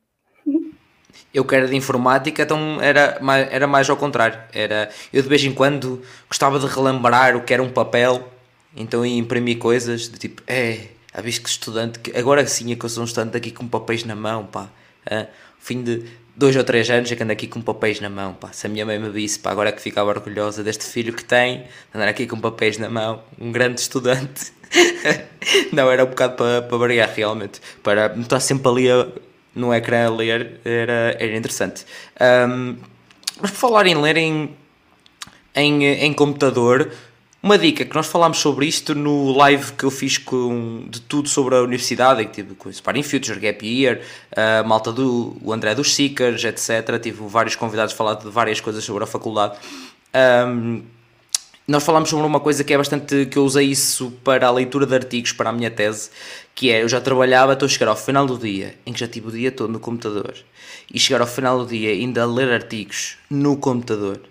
Eu que era de informática, então era mais, era mais ao contrário. Era, eu de vez em quando gostava de relembrar o que era um papel, então ia imprimir coisas de tipo, é, a visto que estudante, que agora sim é que eu sou um estudante aqui com papéis na mão, pá. Ah, fim de dois ou três anos é que ando aqui com papéis na mão, pá. Se a minha mãe me visse, pá, agora é que ficava orgulhosa deste filho que tem, andar aqui com papéis na mão, um grande estudante. Não, era um bocado para, para variar realmente, para estar sempre ali a, no ecrã a ler, era, era interessante. Ahm, mas por falar em ler em, em, em computador, uma dica que nós falámos sobre isto no live que eu fiz com, de tudo sobre a universidade, que tive com o Sparring Future, Gap Year, a malta do o André dos Seekers, etc. Tive vários convidados a falar de várias coisas sobre a faculdade. Ahm, nós falámos sobre uma coisa que é bastante que eu usei isso para a leitura de artigos para a minha tese, que é eu já trabalhava, estou a chegar ao final do dia, em que já tive o dia todo no computador, e chegar ao final do dia ainda a ler artigos no computador,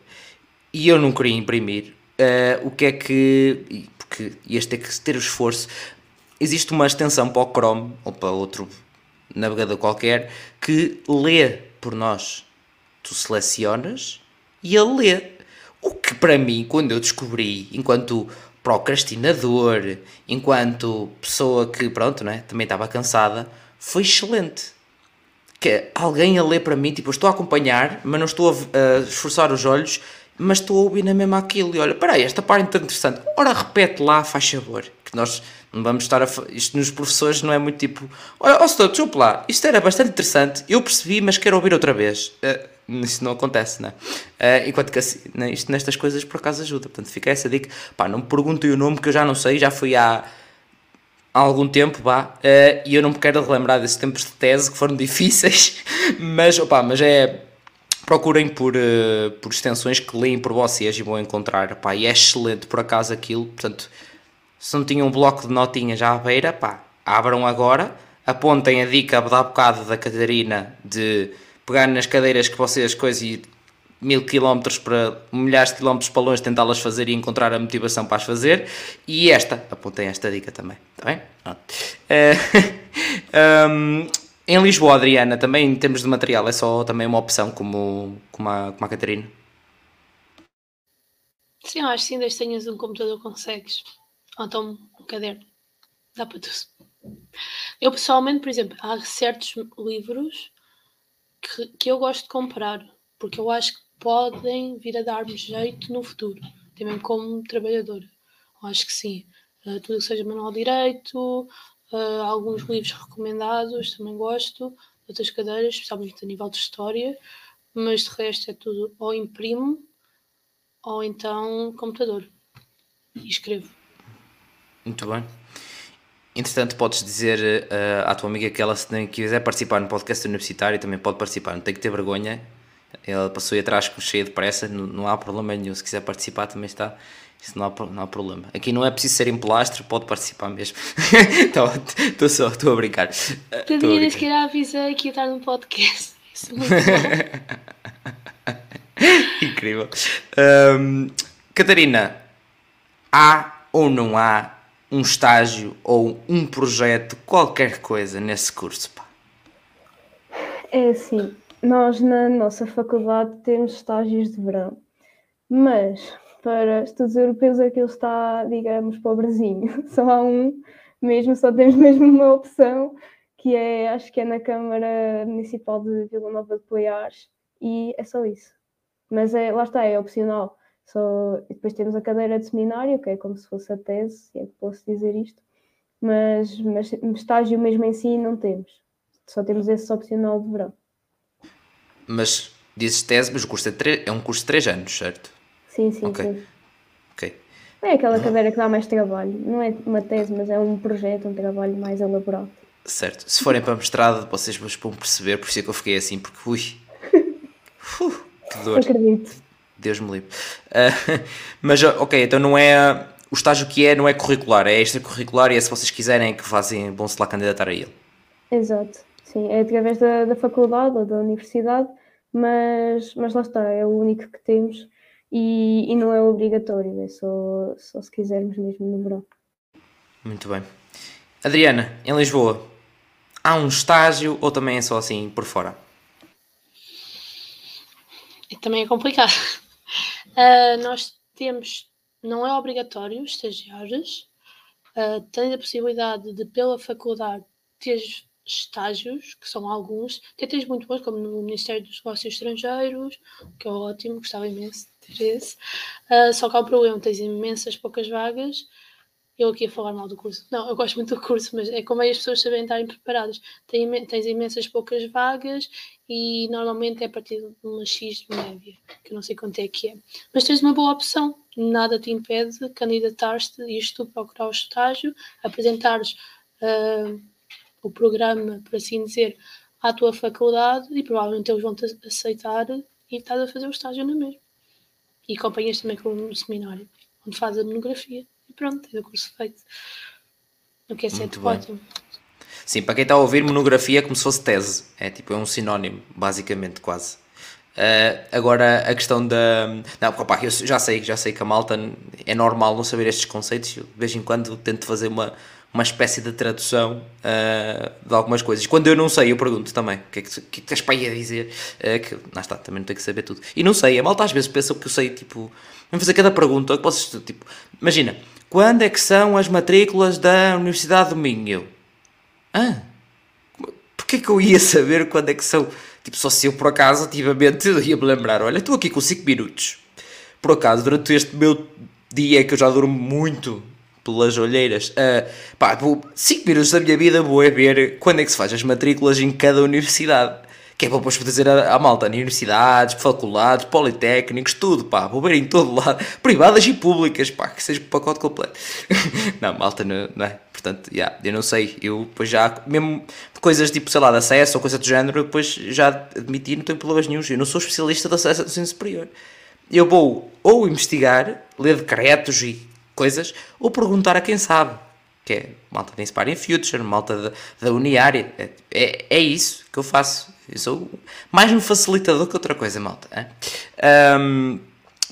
e eu não queria imprimir, eh, o que é que. Porque ias ter que ter o esforço. Existe uma extensão para o Chrome ou para outro navegador qualquer que lê por nós. Tu selecionas e ele lê. O que para mim, quando eu descobri, enquanto procrastinador, enquanto pessoa que, pronto, né, também estava cansada, foi excelente que alguém a ler para mim, tipo, eu estou a acompanhar, mas não estou a, a esforçar os olhos, mas estou a ouvir na mesma aquilo. E olha, peraí, esta parte é tão interessante. Ora, repete lá, faz favor. Que nós não vamos estar a. Isto nos professores não é muito tipo. Olha, ó, senhor, desculpe lá, isto era bastante interessante, eu percebi, mas quero ouvir outra vez. Eh, isso não acontece, não é? Uh, enquanto que assim, né, isto nestas coisas por acaso ajuda. Portanto, fica essa dica. Pá, não me perguntem o nome que eu já não sei, já fui há, há algum tempo, vá, uh, e eu não me quero relembrar desses tempos de tese que foram difíceis, mas, opa, mas é. Procurem por, uh, por extensões que leem por vocês e vão encontrar, pá, e é excelente por acaso aquilo. Portanto, se não tinham um bloco de notinhas à beira, pá, abram agora, apontem a dica da bocado da Catarina de pegar nas cadeiras que vocês coisas e mil quilómetros para milhares de quilómetros para longe tentá-las fazer e encontrar a motivação para as fazer e esta, apontem esta dica também, está bem? Uh, um, em Lisboa, Adriana, também em termos de material é só também uma opção como, como, a, como a Catarina? Sim, acho que sim, desde tenhas um computador consegues, ou então um caderno, dá para tudo. Eu pessoalmente, por exemplo, há certos livros que, que eu gosto de comprar, porque eu acho que podem vir a dar-me jeito no futuro, também como trabalhadora. Eu acho que sim. Uh, tudo que seja manual de direito, uh, alguns livros recomendados, também gosto, outras cadeiras, especialmente a nível de história, mas de resto é tudo ou imprimo ou então computador e escrevo. Muito bem. Entretanto, podes dizer uh, à tua amiga que ela, se quiser participar no podcast universitário, também pode participar, não tem que ter vergonha. Ela passou aí atrás com cheia de pressa, não, não há problema nenhum. Se quiser participar, também está. Isso não há, não há problema. Aqui não é preciso ser em plastro, pode participar mesmo. Estou só, estou a brincar. Tadinha, nem sequer avisei que ia estar no podcast. É Incrível. Um, Catarina, há ou não há um estágio ou um projeto, qualquer coisa nesse curso? Pá? É assim, nós na nossa faculdade temos estágios de verão, mas para estudos europeus aquilo está, digamos, pobrezinho. Só há um mesmo, só temos mesmo uma opção, que é, acho que é na Câmara Municipal de Vila Nova de Poiares, e é só isso. Mas é, lá está, é opcional. Só, e depois temos a cadeira de seminário, que é como se fosse a tese, se é que posso dizer isto, mas, mas estágio mesmo em si não temos. Só temos esse opcional de verão. Mas dizes tese, mas o curso é, é um curso de 3 anos, certo? Sim, sim, Ok. sim. Ok. É aquela cadeira que dá mais trabalho. Não é uma tese, mas é um projeto, um trabalho mais elaborado. Certo. Se forem para mestrado, vocês vão perceber, por isso é que eu fiquei assim, porque ui. Uf, que dor. Acredito. Deus me livre. Ah, mas, ok, então não é. O estágio que é não é curricular, é extracurricular e é se vocês quiserem que fazem, vão se lá candidatar a ele. Exato. Sim, é através da, da faculdade ou da universidade, mas, mas lá está, é o único que temos e, e não é obrigatório, é só, só se quisermos mesmo no verão. Muito bem. Adriana, em Lisboa, há um estágio ou também é só assim por fora? E também é complicado. Uh, nós temos, não é obrigatório estagiários, uh, tens a possibilidade de, pela faculdade, ter estágios, que são alguns, até tens muito bons, como no Ministério dos Negócios Estrangeiros, que é ótimo, gostava imenso de ter esse. Uh, só que há um problema, tens imensas poucas vagas. Eu aqui a falar mal do curso. Não, eu gosto muito do curso, mas é como é as pessoas sabem estarem preparadas. Tens, tens imensas poucas vagas e normalmente é a partir de uma X de média, que eu não sei quanto é que é. Mas tens uma boa opção, nada te impede de candidatar-te, ires tu procurar o estágio, apresentares uh, o programa, por assim dizer, à tua faculdade e provavelmente eles vão-te aceitar e estás a fazer o estágio na mesma. E acompanhas também com o seminário, onde fazes a monografia. Pronto, tens o curso feito. O que é bem. ótimo. Sim, para quem está a ouvir, monografia é como se fosse tese. É tipo, é um sinónimo, basicamente, quase. Uh, agora, a questão da. Não, opa, eu já sei, já sei que a malta é normal não saber estes conceitos. Eu, de vez em quando tento fazer uma, uma espécie de tradução uh, de algumas coisas. Quando eu não sei, eu pergunto também o que é que, que, é estás para aí a dizer. Uh, que, lá está, também não tenho que saber tudo. E não sei, a malta às vezes pensa que eu sei, tipo, vamos fazer cada pergunta. Que posso, tipo, imagina, quando é que são as matrículas da Universidade do Minho? Eu, ah, porquê que eu ia saber quando é que são? Tipo, só se eu por acaso ativamente ia me lembrar, olha, estou aqui com 5 minutos. Por acaso, durante este meu dia que eu já durmo muito pelas olheiras, uh, pá, 5 minutos da minha vida vou é ver quando é que se faz as matrículas em cada universidade. Que é para depois dizer à, malta, universidades, faculdades, politécnicos, tudo, pá, vou ver em todo lado, privadas e públicas, pá, que seja o pacote completo. não, malta, não, não é? Portanto, yeah, eu não sei, eu depois já, mesmo coisas tipo, sei lá, de acesso ou coisa do género, depois já admiti, não tenho problemas nenhum, eu não sou especialista de acesso ao ensino superior. Eu vou ou investigar, ler decretos e coisas, ou perguntar a quem sabe que é malta da Inspiring Future, malta da, da Uniária. É, é, é, isso que eu faço. Eu sou mais um facilitador que outra coisa, malta. Um,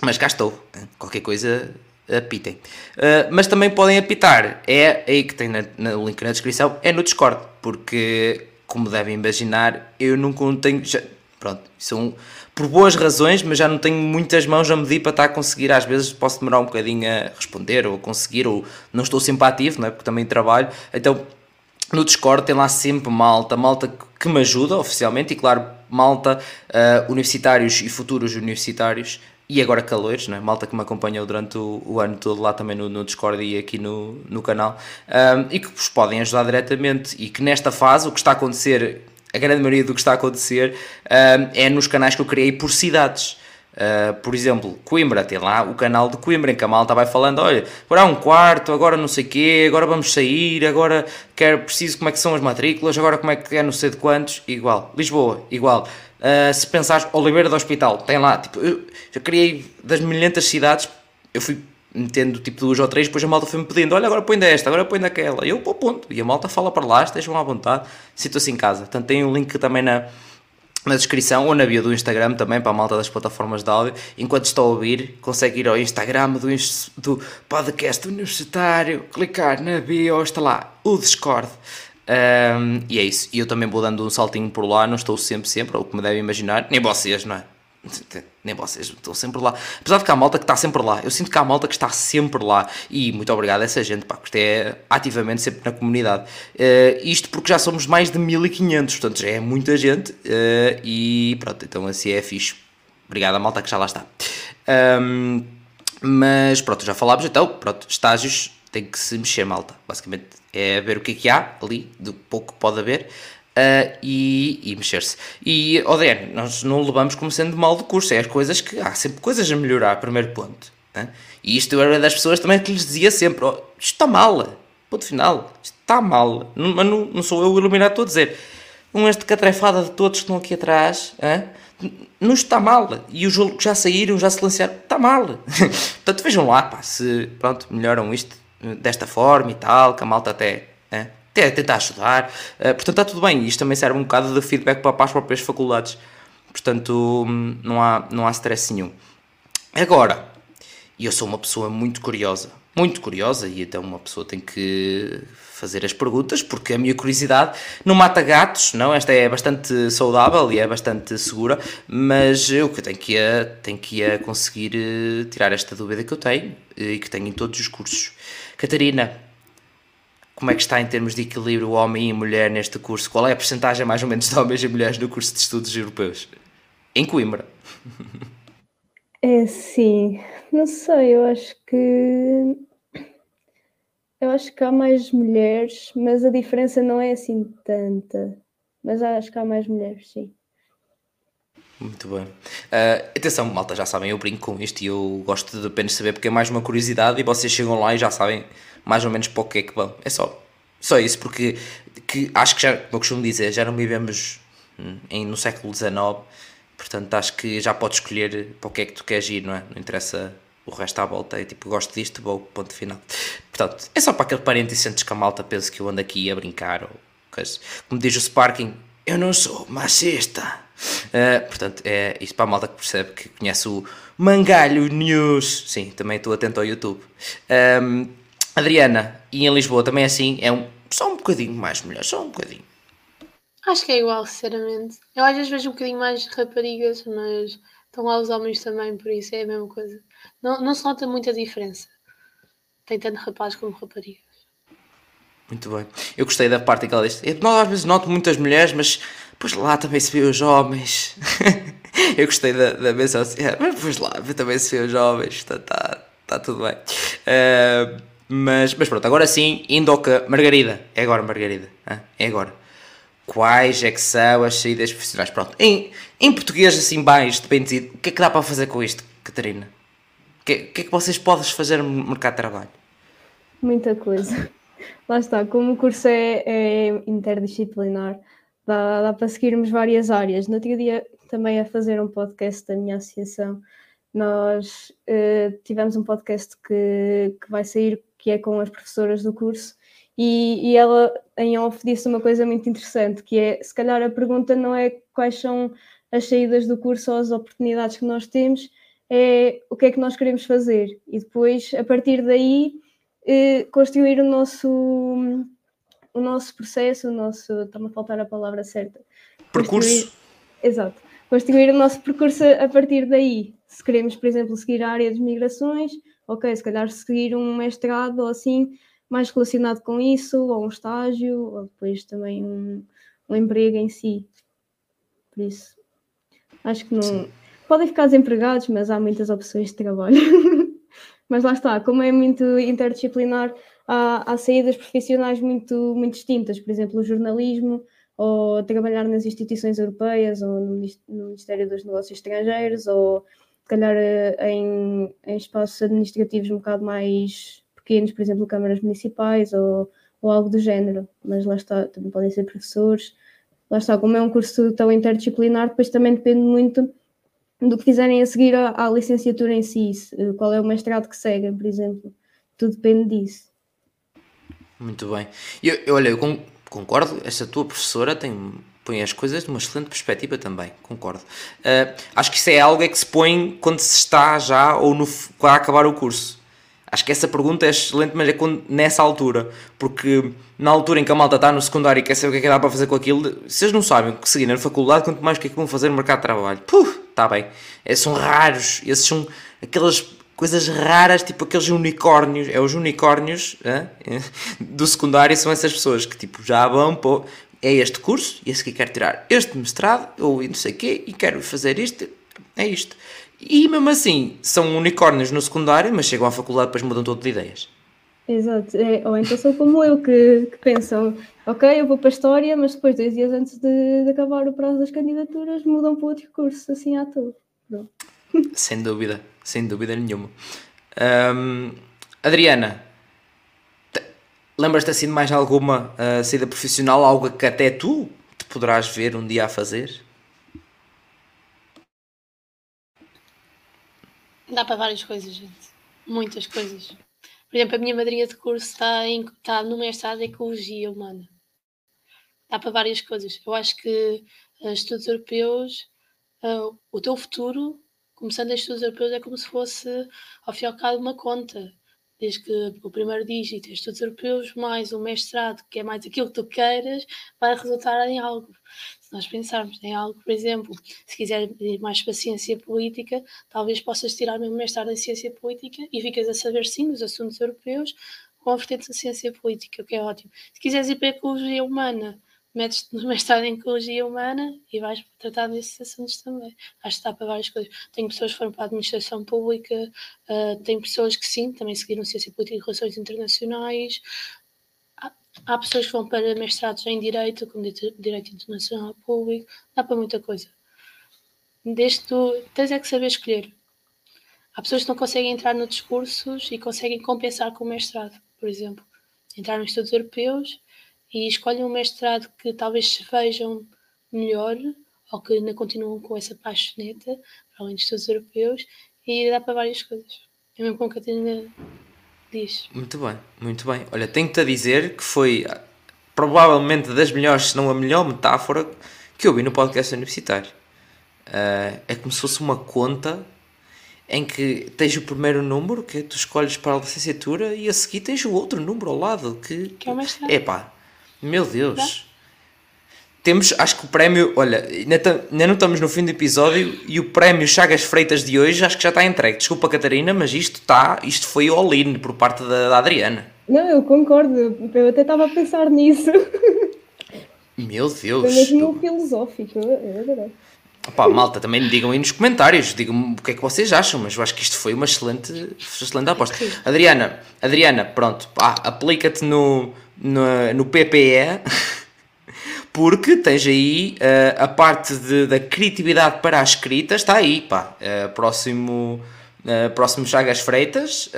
mas cá estou. Qualquer coisa, apitem. Uh, mas também podem apitar. É aí que tem no link na descrição. É no Discord. Porque, como devem imaginar, eu não tenho. Já, pronto, são por boas razões, mas já não tenho muitas mãos a medir para estar a conseguir. Às vezes posso demorar um bocadinho a responder ou a conseguir, ou não estou sempre ativo, não é? porque também trabalho. Então no Discord tem lá sempre malta, malta que me ajuda oficialmente e, claro, malta uh, universitários e futuros universitários e agora calores, é? malta que me acompanhou durante o, o ano todo lá também no, no, Discord e aqui no, no canal um, e que vos podem ajudar diretamente e que nesta fase o que está a acontecer a grande maioria do que está a acontecer uh, é nos canais que eu criei por cidades. Uh, por exemplo, Coimbra, tem lá o canal de Coimbra em que a malta vai falando: olha, agora há um quarto, agora não sei o quê, agora vamos sair, agora quero, preciso como é que são as matrículas, agora como é que é não sei de quantos. Igual. Lisboa, igual. Uh, se pensares Oliveira do Hospital, tem lá, tipo, eu já criei das milhentas cidades, eu fui metendo tipo duas ou três, depois a malta foi-me pedindo, olha agora põe desta, agora põe daquela, eu pô, ponto, e a malta fala para lá, estejam à vontade, sinto-se em casa. Portanto, tem um link também na, na descrição ou na bio do Instagram também para a malta das plataformas de áudio. Enquanto está a ouvir, consegue ir ao Instagram do, do podcast universitário, clicar na bio, está lá o Discord. Um, e é isso. E eu também vou dando um saltinho por lá, não estou sempre, sempre, ou como devem imaginar, nem vocês, não é? Nem vocês estão sempre lá. Apesar de que há malta que está sempre lá. Eu sinto que há malta que está sempre lá. E muito obrigado a essa gente, pá, que é ativamente sempre na comunidade. Uh, isto porque já somos mais de 1500, portanto já é muita gente. Uh, e pronto, então assim é fixe. Obrigado a malta que já lá está. Um, mas pronto, já falámos então. Pronto, estágios tem que se mexer, malta. Basicamente é ver o que é que há ali, do pouco que pode haver uh, e, e mexer-se. E, Odé, nós não levamos como sendo mal do curso, é as coisas que há sempre coisas a melhorar, primeiro ponto. Né? E isto era das pessoas também que lhes dizia sempre: oh, isto está mal, ponto final, isto está mal. Mas não, não sou eu o iluminado, a dizer. Um este catrefada de todos que estão aqui atrás, não está mal. E os que já saíram, já se lançaram, está mal. Portanto, vejam lá, pá, se pronto, melhoram isto desta forma e tal, que a malta até hein? Tentar ajudar. Uh, portanto, está tudo bem. Isto também serve um bocado de feedback para, as próprias faculdades. Portanto, não há, não há stress nenhum. Agora, eu sou uma pessoa muito curiosa. Muito curiosa, e então uma pessoa tem que fazer as perguntas, porque a minha curiosidade não mata gatos, não? Esta é bastante saudável e é bastante segura, mas eu que tenho que ir, tenho que ir conseguir eh, tirar esta dúvida que eu tenho e que tenho em todos os cursos. Catarina, como é que está em termos de equilíbrio homem e mulher neste curso? Qual é a porcentagem mais ou menos de homens e mulheres no curso de estudos europeus? Em Coimbra. É sim, não sei, eu acho que eu acho que há mais mulheres, mas a diferença não é assim tanta. Mas acho que há mais mulheres, sim. Muito bem. Uh, atenção, malta, já sabem, eu brinco com isto e eu gosto de apenas saber porque é mais uma curiosidade e vocês chegam lá e já sabem mais ou menos para o que é que vão. É só, só isso, porque que, acho que já, como eu costumo dizer, já não vivemos hum, em, no século XIX, portanto acho que já podes escolher para o que é que tu queres ir, não é? Não interessa o resto à volta, é tipo, gosto disto, vou, ponto final. Portanto, é só para aquele parente e sentes que a malta pensa que eu ando aqui a brincar ou coisa. Como diz o Sparking, eu não sou machista. Uh, portanto, é isto para a malta que percebe que conhece o Mangalho News. Sim, também estou atento ao YouTube. Um, Adriana, e em Lisboa também é assim, é um, só um bocadinho mais mulher, só um bocadinho. Acho que é igual, sinceramente. Eu às vezes vejo um bocadinho mais raparigas, mas estão lá os homens também, por isso é a mesma coisa. Não, não se nota muita diferença. Tem tanto rapazes como raparigas. Muito bem. Eu gostei da parte que ela disse. Eu às vezes noto muitas mulheres, mas pois lá também se vê os homens. eu gostei da, da menção assim, mas pois lá também se vê os homens, está tá, tá tudo bem. Uh, mas, mas pronto, agora sim, Indoca Margarida. É agora, Margarida. É agora. quais é que são as saídas profissionais. Pronto, em, em português assim mais depende o que é que dá para fazer com isto, Catarina? O que, que é que vocês podem fazer no mercado de trabalho? Muita coisa. Lá está, como o curso é, é interdisciplinar, dá, dá para seguirmos várias áreas. No outro dia também a fazer um podcast da minha associação, nós uh, tivemos um podcast que, que vai sair, que é com as professoras do curso, e, e, ela em off disse uma coisa muito interessante, que é, se calhar a pergunta não é quais são as saídas do curso ou as oportunidades que nós temos, é o que é que nós queremos fazer. E depois, a partir daí, eh, construir o nosso, o nosso processo, o nosso. Está-me a faltar a palavra certa. Percurso. Construir, exato. Construir o nosso percurso a partir daí. Se queremos, por exemplo, seguir a área das migrações, ok, se calhar seguir um mestrado ou assim, mais relacionado com isso, ou um estágio, ou depois também um, um emprego em si. Por isso, acho que não. Sim. Podem ficar desempregados, mas há muitas opções de trabalho. Mas lá está, como é muito interdisciplinar, há, há saídas profissionais muito, muito distintas, por exemplo, o jornalismo, ou trabalhar nas instituições europeias, ou no, no Ministério dos Negócios Estrangeiros, ou se calhar eh, em, em espaços administrativos um bocado mais pequenos, por exemplo, câmaras municipais ou, ou algo do género. Mas lá está, também podem ser professores. Lá está, como é um curso tão interdisciplinar, depois também depende muito do que fizerem a seguir à, à, licenciatura em si, qual é o mestrado que seguem, por exemplo. Tudo depende disso. Muito bem. Eu, olha, eu concordo, essa tua professora tem, põe as coisas numa excelente perspectiva também, concordo. Uh, acho que isso é algo é que se põe quando se está já ou no, a acabar o curso. Acho que essa pergunta é excelente, mas é quando, nessa altura, porque na altura em que a malta está no secundário e quer saber o que é que dá para fazer com aquilo, vocês não sabem o que seguir na faculdade, quanto mais o que é que vão fazer no mercado de trabalho. Puh, está bem. São raros, esses são aquelas coisas raras, tipo aqueles unicórnios, é os unicórnios é? do secundário, são essas pessoas que tipo já vão pô, é este curso, e esse que quero tirar este mestrado, ou não sei o quê, e quero fazer isto, é isto. E mesmo assim, são unicórnios no secundário, mas chegam à faculdade e depois mudam todo de ideias. Exato, é, ou então são como eu, que, que, pensam, ok, eu vou para a História, mas depois, dois dias antes de, de acabar o prazo das candidaturas, mudam para outro curso, assim à toa. Sem dúvida, sem dúvida nenhuma. Um, Adriana, lembras-te assim de mais alguma uh, saída profissional, algo que até tu te poderás ver um dia a fazer? Dá para várias coisas, gente. Muitas coisas. Por exemplo, a minha madrinha de curso está, em, está no mestrado em Ecologia Humana. Dá para várias coisas. Eu acho que uh, estudos europeus, uh, o teu futuro, começando em estudos europeus, é como se fosse, ao fim e ao cabo, uma conta. Desde que o primeiro dígito é estudos europeus, mais o mestrado, que é mais aquilo que tu queiras, vai resultar em algo nós pensarmos em algo, por exemplo, se quiser ir mais para a ciência política, talvez possas tirar mesmo mestrado em ciência política e ficas a saber sim dos assuntos europeus com a vertente da ciência política, o que é ótimo. Se quiseres ir para a ecologia humana, metes-te no mestrado em ecologia humana e vais tratar desses assuntos também. Acho que dá para várias coisas. Tenho pessoas que foram para a administração pública, uh, tenho pessoas que sim, também seguiram ciência política e relações internacionais, Há pessoas que vão para mestrados em Direito, como Direito Internacional Público, dá para muita coisa. Desde tu tens é que saber escolher. Há pessoas que não conseguem entrar nos cursos e conseguem compensar com o mestrado, por exemplo. Entrar nos estudos europeus e escolhem um mestrado que talvez se vejam melhor ou que ainda continuam com essa paixoneta, para além dos estudos europeus, e dá para várias coisas. É mesmo como a Catarina Diz. Muito bem, muito bem. Olha, tenho-te a dizer que foi ah, provavelmente das melhores, se não a melhor metáfora que eu vi no podcast universitário. Uh, é como se fosse uma conta em que tens o primeiro número que tu escolhes para a licenciatura e a seguir tens o outro número ao lado que, que é uma Epá, meu Deus. Temos, acho que o prémio, olha, ainda, ainda, não estamos no fim do episódio e o prémio Chagas Freitas de hoje acho que já está entregue. Desculpa, Catarina, mas isto está, isto foi all-in por parte da, da, Adriana. Não, eu concordo, eu até estava a pensar nisso. Meu Deus. Foi mesmo filosófico, é verdade. Opa, malta, também me digam aí nos comentários, digam-me o que é que vocês acham, mas eu acho que isto foi uma excelente, excelente aposta. Adriana, Adriana, pronto, aplica-te no, no, no PPE porque tens aí uh, a parte de, da criatividade para a escrita, está aí, pá. Uh, próximo, uh, próximo Chagas Freitas,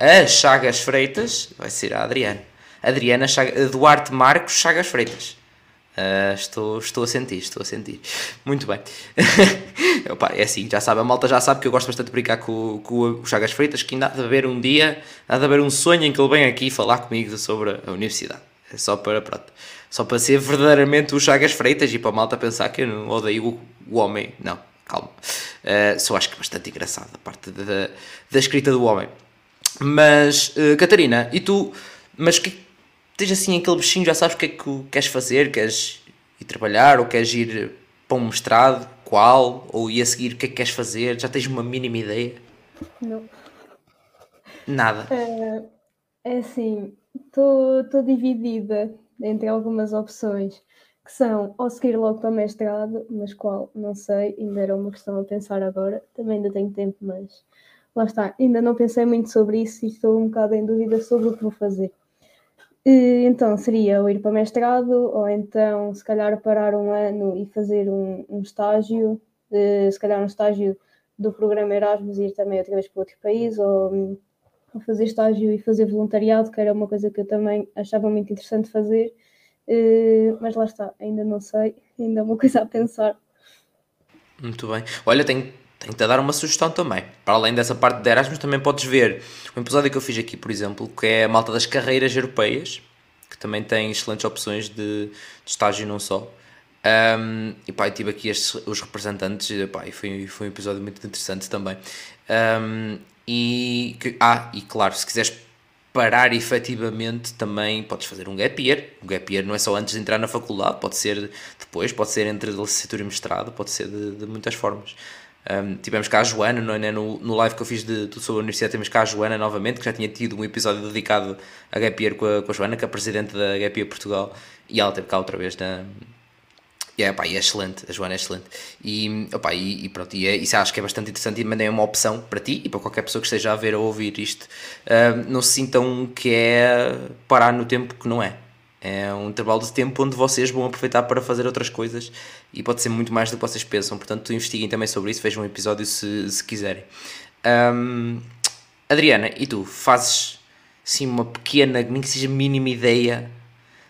a Chagas Freitas, vai ser a Adriana. Adriana Chagas, Duarte Marcos Chagas Freitas. Uh, estou, estou a sentir, estou a sentir. Muito bem. Opa, é assim, já sabe, a malta já sabe que eu gosto bastante de brincar com, com o Chagas Freitas, que ainda há de haver um dia, há de haver um sonho em que ele venha aqui falar comigo sobre a universidade. É só para, pronto, só para ser verdadeiramente o Chagas Freitas e para a malta pensar que eu não odeio o, o homem. Não, calma. Uh, só acho que é bastante engraçado a parte da, da escrita do homem. Mas, uh, Catarina, e tu, mas que tens assim aquele bichinho, já sabes o que é que queres fazer, queres ir trabalhar ou queres ir para um mestrado, qual, ou ir a seguir o que é que queres fazer, já tens uma mínima ideia? Não. Nada. É, é assim, estou dividida entre algumas opções que são ou seguir logo para mestrado, mas qual, não sei, ainda era uma questão a pensar agora, também ainda tenho tempo, mas lá está, ainda não pensei muito sobre isso e estou um bocado em dúvida sobre o que vou fazer. Então seria ou ir para mestrado, ou então se calhar parar um ano e fazer um, um estágio, se calhar um estágio do programa Erasmus e ir também outra vez para outro país, ou, ou, fazer estágio e fazer voluntariado, que era uma coisa que eu também achava muito interessante fazer, mas lá está, ainda não sei, ainda é uma coisa a pensar. Muito bem. Olha, tenho a dar uma sugestão também. Para além dessa parte de Erasmus, também podes ver um episódio que eu fiz aqui, por exemplo, que é a malta das carreiras europeias, que também tem excelentes opções de, de estágio não só. Um, e pá, tive aqui estes, os representantes, e, pá, e foi, foi um episódio muito interessante também. Um, e, que, ah, e claro, se quiseres parar efetivamente também podes fazer um gap year. O gap year não é só antes de entrar na faculdade, pode ser depois, pode ser entre licenciatura e mestrado, pode ser de, de muitas formas. Um, tivemos cá a Joana, não é? no, no live que eu fiz de tudo sobre a universidade, temos cá a Joana novamente, que já tinha tido um episódio dedicado a Gap Year com a, com a Joana, que é a presidente da Gap Year Portugal, e ela teve cá outra vez na. E é, pá, é excelente, a Joana é excelente. E, opa, e, e pronto, e é, isso acho que é bastante interessante e também é uma opção para ti e para qualquer pessoa que esteja a ver ou ouvir isto. Não se sintam que é parar no tempo que não é. É um intervalo de tempo onde vocês vão aproveitar para fazer outras coisas e pode ser muito mais do que vocês pensam. Portanto, investiguem também sobre isso, vejam um episódio se, se quiserem. Um, Adriana, e tu? Fazes assim uma pequena, nem que seja mínima ideia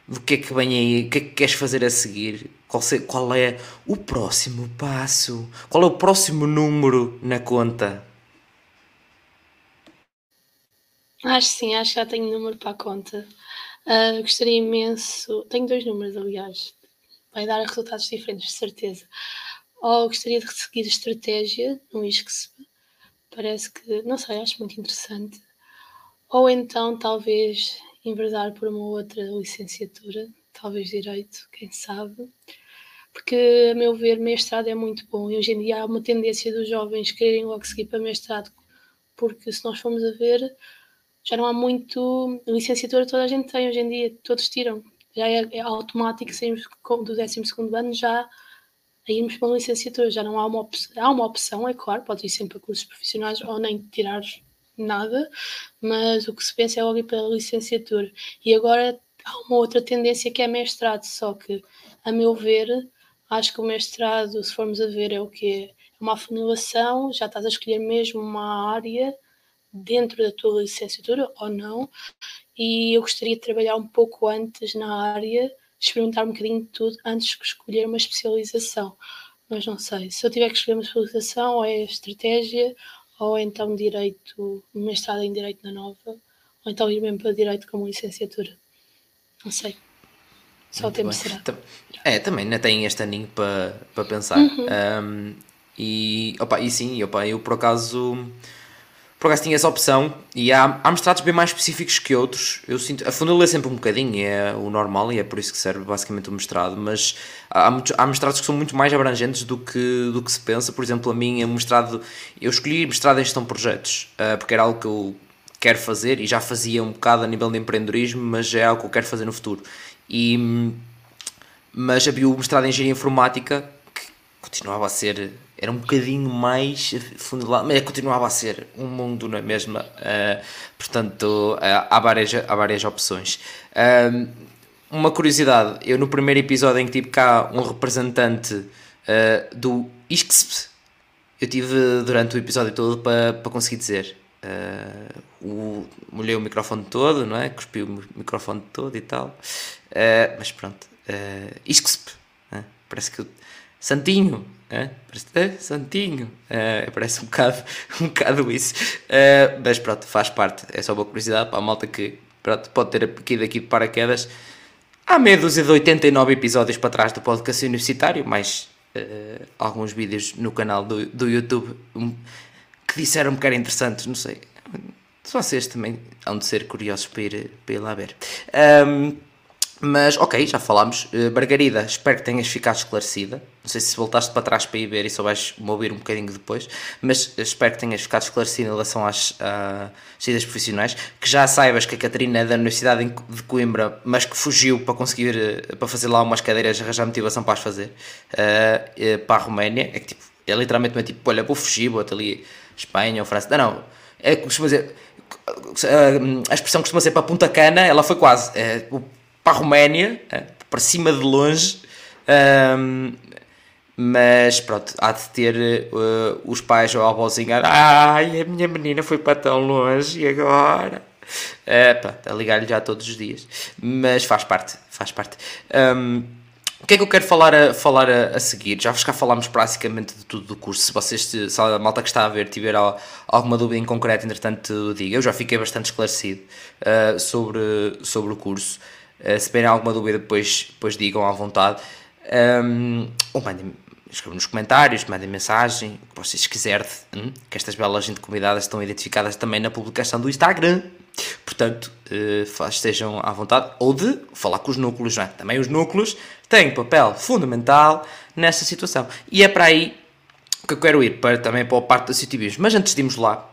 do que é que vem aí, o que é que queres fazer a seguir? Qual, se, qual é o próximo passo? Qual é o próximo número na conta? Acho sim, acho que já tenho número para a conta. Uh, gostaria imenso. Tenho dois números, aliás. Vai dar resultados diferentes, de certeza. Ou gostaria de seguir estratégia no ISCSP. Parece que, não sei, acho muito interessante. Ou então, talvez, enverdar por uma outra licenciatura, talvez direito, quem sabe. Porque, a meu ver, mestrado é muito bom. E hoje em dia há uma tendência dos jovens quererem logo seguir para mestrado, porque se nós formos a ver, já não há muito. Licenciatura toda a gente tem hoje em dia, todos tiram. Já é, é automático, saímos do 12 ano já irmos para uma licenciatura. Já não há uma opção. Há uma opção, é claro, pode ir sempre a cursos profissionais ou nem tirar nada, mas o que se pensa é logo ir para a licenciatura. E agora há uma outra tendência que é mestrado, só que, a meu ver, acho que o mestrado, se formos a ver, é o que é uma afunilação, já estás a escolher mesmo uma área dentro da tua licenciatura ou não, e eu gostaria de trabalhar um pouco antes na área, experimentar um bocadinho de tudo antes de escolher uma especialização. Mas não sei, se eu tiver que escolher uma especialização, ou é estratégia, ou então direito, mestrado em direito na nova, ou então ir mesmo para direito como licenciatura. Não sei. Só Muito o tempo bem. será. É, também ainda tem este aninho para, para pensar. Uhum. Um, e, opa, e sim, opa, eu por acaso por acaso tinha essa opção e há, há mestrados bem mais específicos que outros. Eu sinto, a funila é sempre um bocadinho, é o normal e é por isso que serve basicamente o mestrado, mas há, há mestrados que são muito mais abrangentes do que, do que se pensa. Por exemplo, a mim, o mestrado, eu escolhi mestrado em gestão de projetos, uh, porque era algo que eu quero fazer e já fazia um bocado a nível de empreendedorismo, mas é algo que eu quero fazer no futuro. E, mas havia o mestrado em engenharia informática que continuava a ser era um bocadinho mais funilado, mas continuava a ser um mundo na mesma, uh, portanto uh, há, várias, há várias opções. Uh, uma curiosidade, eu no primeiro episódio em que tive cá um representante do ISCSP, eu tive durante o episódio todo para, para conseguir dizer. O, molhei o microfone todo, não é? Cuspi o microfone todo e tal. Mas pronto, uh, ISCSP, uh, parece que. Santinho, uh, parece, Santinho, uh, parece um bocado, um bocado isso. mas pronto, faz parte, é só uma curiosidade para a malta que pronto, pode ter aqui de paraquedas. Há meia dúzia de 89 episódios para trás do podcast universitário, mais uh, alguns vídeos no canal do, do YouTube um, que disseram que eram interessantes, não sei. Se vocês também hão de ser curiosos para ir, para ir lá ver. Um, mas, ok, já falámos. Uh, Margarida, espero que tenhas ficado esclarecida. Não sei se voltaste para trás para ir ver e só vais me ouvir um bocadinho depois, mas espero que tenhas ficado esclarecida em relação às saídas profissionais. Que já saibas que a Catarina é da Universidade de Coimbra, mas que fugiu para conseguir, uh, para fazer lá umas cadeiras, arranjar motivação para as fazer, para a Roménia. É que tipo, é literalmente uma tipo, olha, vou fugir, vou até ali Espanha ou França. Não, não, é costuma dizer. A expressão costuma ser para Punta Cana, ela foi quase. É, para a Roménia, é, para cima de longe, um, mas pronto, há de ter uh, os pais ou a avózinha, ai, a minha menina foi para tão longe e agora? É, pronto, a ligar-lhe já todos os dias, mas faz parte, faz parte. Um, o que é que eu quero falar a, falar a, a seguir? Já vos cá falámos praticamente de tudo do curso. Se vocês, se a malta que está a ver, tiver alguma dúvida em concreto, entretanto, diga. Eu já fiquei bastante esclarecido uh, sobre, sobre o curso. Uh, se tiverem alguma dúvida, depois, depois digam à vontade. Um, ou mandem escrevam nos comentários, mandem mensagem, o que vocês quiserem, hum? que estas belas gente convidadas estão identificadas também na publicação do Instagram. Portanto, uh, estejam à vontade. Ou de falar com os núcleos, não é? Também os núcleos têm papel fundamental nessa situação. E é para aí que eu quero ir, para, também para a parte do citivismo. Mas antes de irmos lá,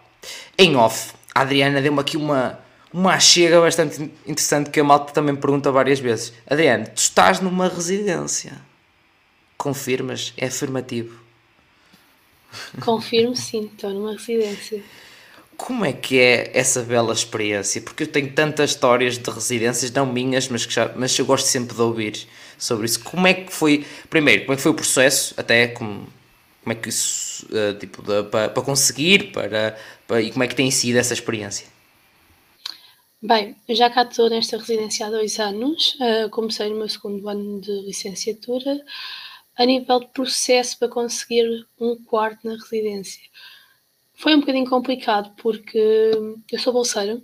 em off, a Adriana deu-me aqui uma uma chega bastante interessante que a malta também pergunta várias vezes. Adriano, tu estás numa residência. Confirmas? É afirmativo. Confirmo sim, estou numa residência. Como é que é essa bela experiência? Porque eu tenho tantas histórias de residências, não minhas, mas, que já, mas eu gosto sempre de ouvir sobre isso. Como é que foi, primeiro, como é que foi o processo, até como, como é que isso, uh, tipo, para, para conseguir, para, para, e como é que tem sido essa experiência? Bem, já cá estou nesta residência há dois anos, uh, comecei no meu segundo ano de licenciatura, a nível de processo para conseguir um quarto na residência. Foi um bocadinho complicado porque eu sou bolseira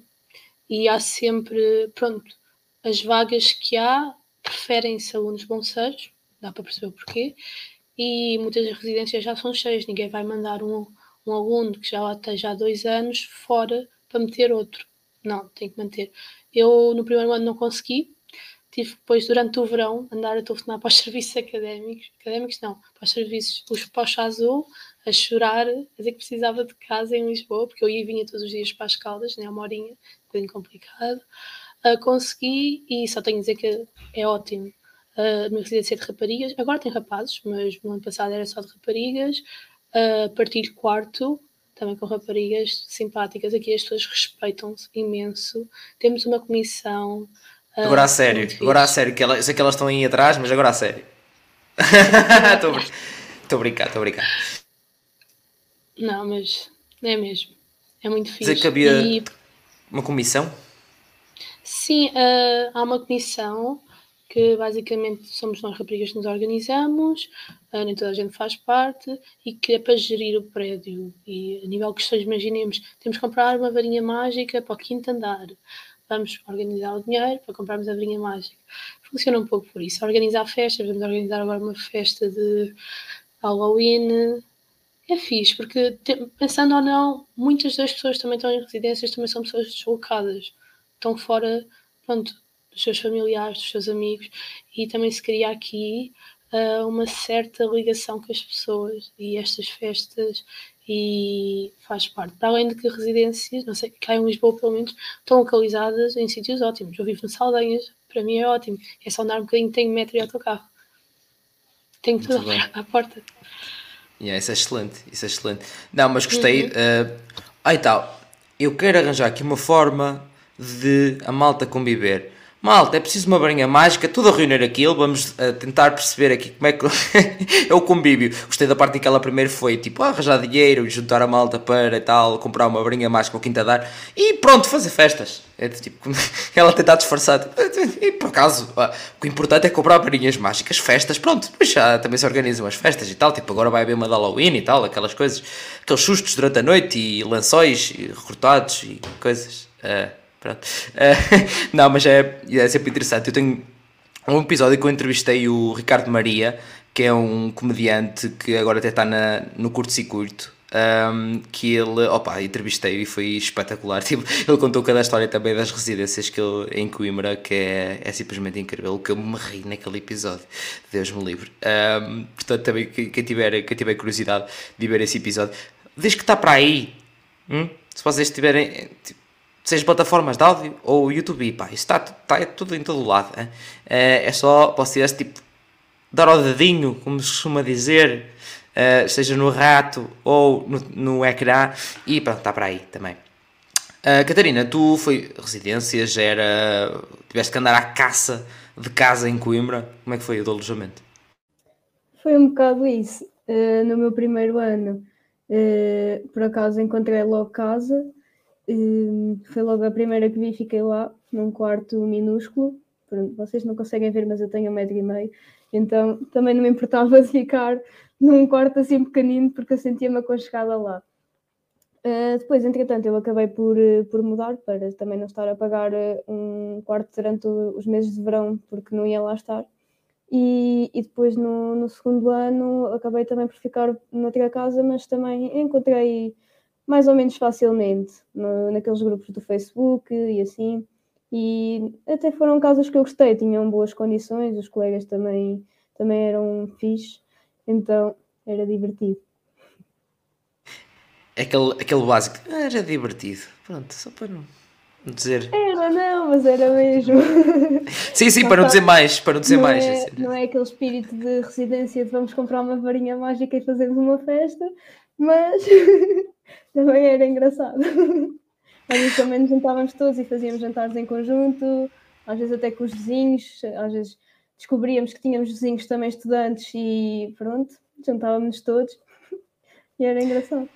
e há sempre, pronto, as vagas que há preferem-se alunos bolseiros, dá para perceber o porquê, e muitas residências já são cheias, ninguém vai mandar um, um aluno que já lá esteja há dois anos fora para meter outro. Não, tem que manter. Eu no primeiro ano não consegui, tive depois durante o verão andar a telefonar para os serviços académicos, académicos não, para os serviços, os Pocha Azul, a chorar, a dizer que precisava de casa em Lisboa, porque eu ia e vinha todos os dias para as Caldas, né, uma horinha, um bocadinho complicado. Uh, consegui e só tenho a dizer que é ótimo. Uh, a minha residência é de raparigas, agora tem rapazes, mas no ano passado era só de raparigas. Uh, de quarto, também com raparigas simpáticas. Aqui as pessoas respeitam-se imenso. Temos uma comissão. Uh, agora a sério, agora a sério, que ela, eu sei que elas estão aí atrás, mas agora a sério. Estou a brincar, estou a brincar. Não, mas é mesmo. É muito fixe. Dizer que havia e... uma comissão? Sim, uh, há uma comissão que basicamente somos nós raparigas que nos organizamos, uh, nem toda a gente faz parte, e que é para gerir o prédio. E a nível de questões, imaginemos, temos que comprar uma varinha mágica para o quinto andar. Vamos organizar o dinheiro para comprarmos a varinha mágica. Funciona um pouco por isso. Organizar festas, vamos organizar agora uma festa de Halloween. É fixe, porque pensando ou não, muitas das pessoas também estão em residências, também são pessoas deslocadas. Estão fora, pronto, dos seus familiares, dos seus amigos, e também se cria aqui uh, uma certa ligação com as pessoas e estas festas e faz parte. Para além de que residências, não sei, cá em Lisboa pelo menos, estão localizadas em sítios ótimos. Eu vivo no Saldanhas, para mim é ótimo. É só andar um bocadinho, tenho metro e autocarro. Tenho tudo à porta. Yeah, isso é excelente, isso é excelente. Não, mas gostei. Uhum. Uh, aí tal, eu quero arranjar aqui uma forma de a malta conviver Malta, é preciso uma varinha mágica, tudo a reunir aquilo, vamos uh, tentar perceber aqui como é que é o convívio. Gostei da parte em que ela primeiro foi tipo arranjar dinheiro, juntar a malta para tal, comprar uma varinha mágica ao quinta dar e pronto, fazer festas. É tipo, ela tentar disfarçar. E por acaso, o importante é comprar varinhas mágicas, festas, pronto, depois já também se organizam as festas e tal. Tipo, agora vai haver uma de Halloween e tal, aquelas coisas, aqueles sustos durante a noite e lençóis e recortados e coisas. Uh, Pronto. Uh, não, mas é, é sempre interessante. Eu tenho um episódio que eu entrevistei o Ricardo Maria, que é um comediante que agora até está na, no curto-circuito. Um, que ele, opa, entrevistei e foi espetacular. Tipo, ele contou cada história também das residências que ele, em Coimbra, que é, é simplesmente incrível. Que eu me ri naquele episódio, Deus me livre. Um, portanto, também quem tiver, quem tiver curiosidade de ver esse episódio, desde que está para aí, hum? se vocês tiverem. Tipo, seja plataformas de áudio ou YouTube, pá, está, está tudo em todo lado. É, é só vocês, tipo, dar o dedinho, como se costuma dizer, uh, seja no rato ou no, no ecrã, e pronto, está para aí também. Uh, Catarina, tu foi residências, era. tiveste que andar à caça de casa em Coimbra, como é que foi o do alojamento? Foi um bocado isso. Uh, no meu primeiro ano, por acaso encontrei logo casa foi logo a primeira que vi, fiquei lá, num quarto minúsculo. Pronto, vocês não conseguem ver, mas eu tenho um metro e meio, então também não me importava de ficar num quarto assim pequenino, porque eu sentia-me aconchegada lá. Uh, depois, entretanto, eu acabei por, uh, por mudar para também não estar a pagar uh, um quarto durante os meses de verão, porque não ia lá estar. E, e depois, no, no, segundo ano, acabei também por ficar noutra casa, mas também encontrei mais ou menos facilmente no, naqueles grupos do Facebook e assim. E até foram casas que eu gostei, tinham boas condições, os colegas também, também eram fixe, então era divertido. Aquele, aquele básico, era divertido, pronto, só para não dizer. Era, não, mas era mesmo. sim, sim, para não dizer mais, para não dizer não mais. É, não é aquele espírito de residência de vamos comprar uma varinha mágica e fazermos uma festa, mas também era engraçado. Às vezes também nos juntávamos todos e fazíamos jantares em conjunto, às vezes até com os vizinhos, às vezes descobríamos que tínhamos vizinhos também estudantes e pronto, juntávamos todos e era engraçado.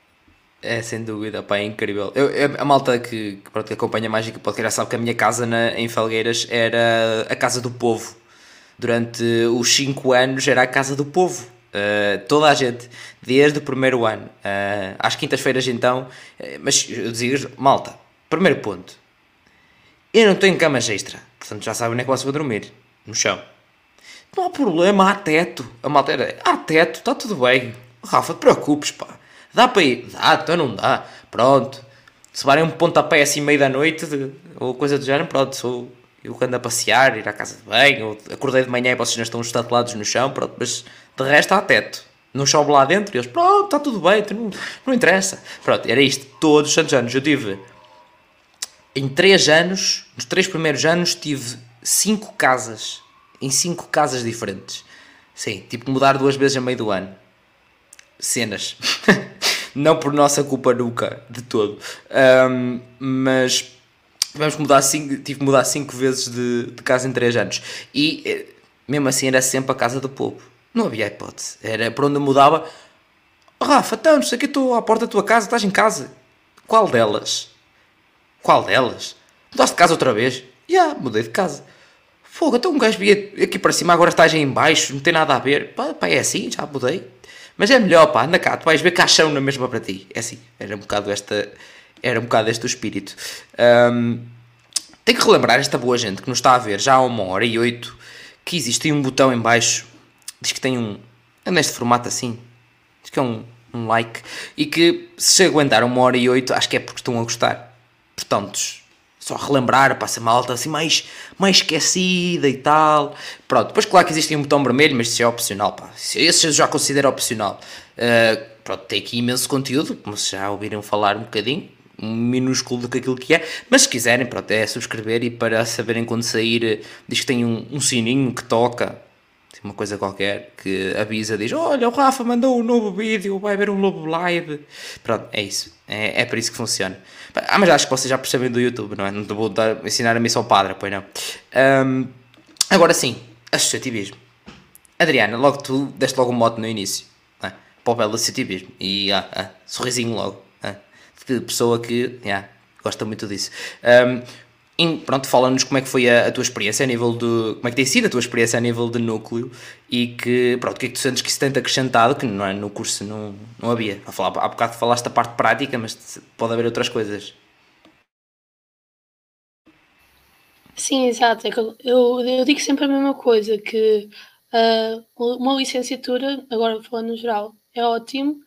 É, sem dúvida, pá, é incrível. Eu, eu, a malta que, que, pronto, que acompanha a Mágica Podcast sabe que a minha casa na, em Felgueiras era a casa do povo. Durante os 5 anos era a casa do povo. Uh, toda a gente, desde o primeiro ano, uh, às quintas-feiras então, uh, mas eu dizia, malta, primeiro ponto, eu não tenho camas extra, portanto já sabem onde é que vão dormir, no chão. Não há problema, há teto. A malta era, há teto, está tudo bem. Rafa, te preocupes, pá. Dá para ir? Dá, então não dá. Pronto. Se varem um pontapé assim meio da noite, ou coisa do género, pronto, sou eu ando a passear, ir à casa de banho, ou acordei de manhã e vocês não estão estatelados no chão, pronto, mas de resto há teto. Não chove lá dentro e eles, pronto, está tudo bem, não, não interessa. Pronto, era isto todos os anos. Eu tive, em 3 anos, nos 3 primeiros anos, tive 5 casas, em 5 casas diferentes. Sim, tipo mudar duas vezes a meio do ano. Cenas. não por nossa culpa nunca, de todo. Um, mas tivemos mudar cinco, tive que mudar 5 vezes de, de casa em 3 anos. E eh, mesmo assim era sempre a casa do povo não havia hipótese. Era por onde mudava. Oh, Rafa, então, não sei que estou à porta da tua casa, estás em casa. Qual delas? Qual delas? Mudaste de casa outra vez? Já, yeah, mudei de casa. Fogo, então um gajo via aqui para cima, agora estás aí em baixo, não tem nada a ver. Pá, pá, é assim, já mudei. Mas é melhor, pá, anda cá, tu vais ver caixão na mesma para ti. É assim, era um bocado esta, era um bocado este o espírito. Um, tem que relembrar esta boa gente que nos está a ver já há uma hora e oito que existe um botão em baixo diz que tem um. É neste formato assim. Diz que é um, um like. E que se aguentar uma hora e oito, acho que é porque estão a gostar. Portanto, só relembrar, passa malta assim mais, mais esquecida e tal. Pronto, depois claro que existe um botão vermelho, mas isso é opcional, pá. Esse eu já considero opcional. Uh, pronto, tem aqui imenso conteúdo, como se já ouviram falar um bocadinho, minúsculo do que aquilo que é, mas se quiserem, pronto, é subscrever e para saberem quando sair, diz que tem um, um sininho que toca, uma coisa qualquer que avisa, diz: Olha, o Rafa mandou um novo vídeo, vai haver um novo live. Pronto, é isso. É, é por isso que funciona. Ah, mas acho que vocês já percebem do YouTube, não é? Não te vou dar, ensinar a missão padre, pois não. Um, agora sim, associativismo. Adriana, logo tu deste logo um mote no início, é? para o belo associativismo. E ah, ah, sorrisinho logo. Ah, de pessoa que yeah, gosta muito disso. Um, pronto, fala-nos como é que foi a, a, tua experiência a nível de. como é que tem sido a tua experiência a nível de núcleo e que, pronto, o que é que tu sentes que se tem acrescentado, que não é, no curso não, não havia. A falar, há bocado falaste da parte prática, mas pode haver outras coisas. Sim, exato. É eu, eu digo sempre a mesma coisa, que uh, uma licenciatura, agora falando no geral, é ótimo,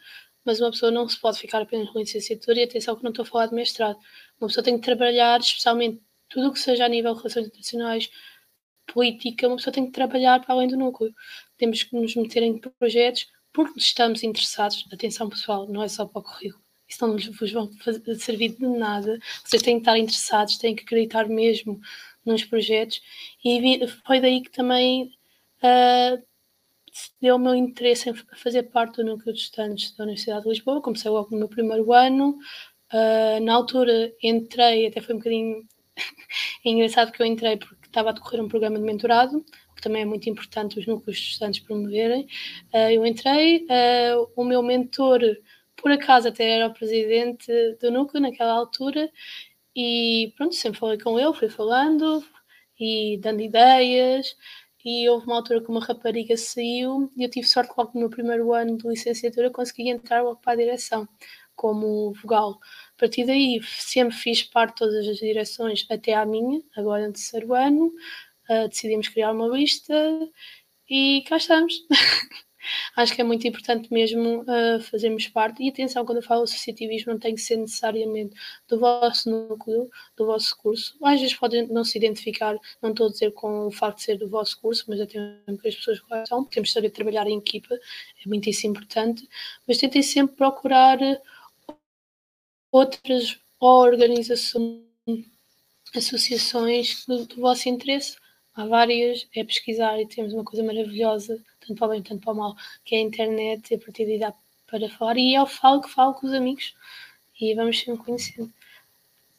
mas uma pessoa não se pode ficar apenas com licenciatura e atenção que não estou a falar de mestrado. Uma pessoa tem que trabalhar especialmente tudo o que seja a nível de relações internacionais, política, uma pessoa tem que trabalhar para além do núcleo. Temos que nos meter em projetos porque estamos interessados. Atenção, pessoal, não é só para o currículo. Isso não vos vão servir de nada. Vocês têm que estar interessados, têm que acreditar mesmo nos projetos. E foi daí que também uh, deu o meu interesse em fazer parte do núcleo de estudantes da Universidade de Lisboa. Comecei logo no meu primeiro ano. Uh, na altura entrei, até foi um bocadinho é engraçado que eu entrei porque estava a decorrer um programa de mentorado, que também é muito importante os núcleos de estudantes promoverem. Uh, eu entrei, uh, o meu mentor, por acaso, até era o presidente do núcleo naquela altura, e pronto, sempre falei com ele, fui falando e dando ideias. E houve uma altura que uma rapariga saiu e eu tive sorte logo no meu primeiro ano de licenciatura consegui entrar logo para a direção como vogal. A partir daí sempre fiz parte de todas as direções até à minha, agora no terceiro ano. Uh, decidimos criar uma lista e cá estamos. Acho que é muito importante mesmo uh, fazermos parte. E atenção, quando eu falo associativismo, não tem que ser necessariamente do vosso núcleo, do vosso curso. Às vezes podem não se identificar, não estou a dizer com o facto de ser do vosso curso, mas até mesmo as pessoas que são, temos que saber trabalhar em equipa, é muitíssimo importante. Mas tentem sempre procurar outras organizações, associações do, do, vosso interesse. Há várias, é pesquisar e temos uma coisa maravilhosa, tanto para o bem, tanto para o mal, que é a internet, e a partir daí dá para falar. E eu falo que falo com os amigos e vamos sempre conhecendo.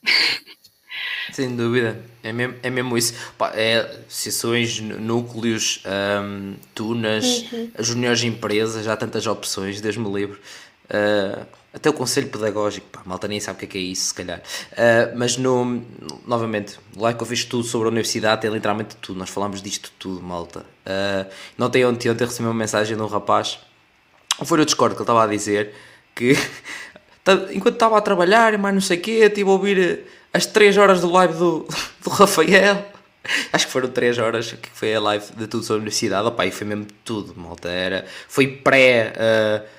Sem dúvida, é mesmo, é mesmo isso. Pá, é sessões, núcleos, um, tunas, uhum. juniores empresas, já há tantas opções, Deus me livre. Uh, até o conselho pedagógico, pá, malta nem sabe o que é, que é isso, se calhar. Uh, mas, no, novamente, lá que eu fiz tudo sobre a universidade, tem literalmente tudo. Nós falamos disto tudo, malta. Uh, não tem ontem, ontem recebi uma mensagem de um rapaz, foi no Discord que ele estava a dizer que tá, enquanto estava a trabalhar, mas não sei o quê, estive a ouvir as 3 horas do live do, do Rafael. Acho que foram 3 horas que foi a live de tudo sobre a universidade. Opa, e foi mesmo tudo, malta. Era, foi pré. Uh,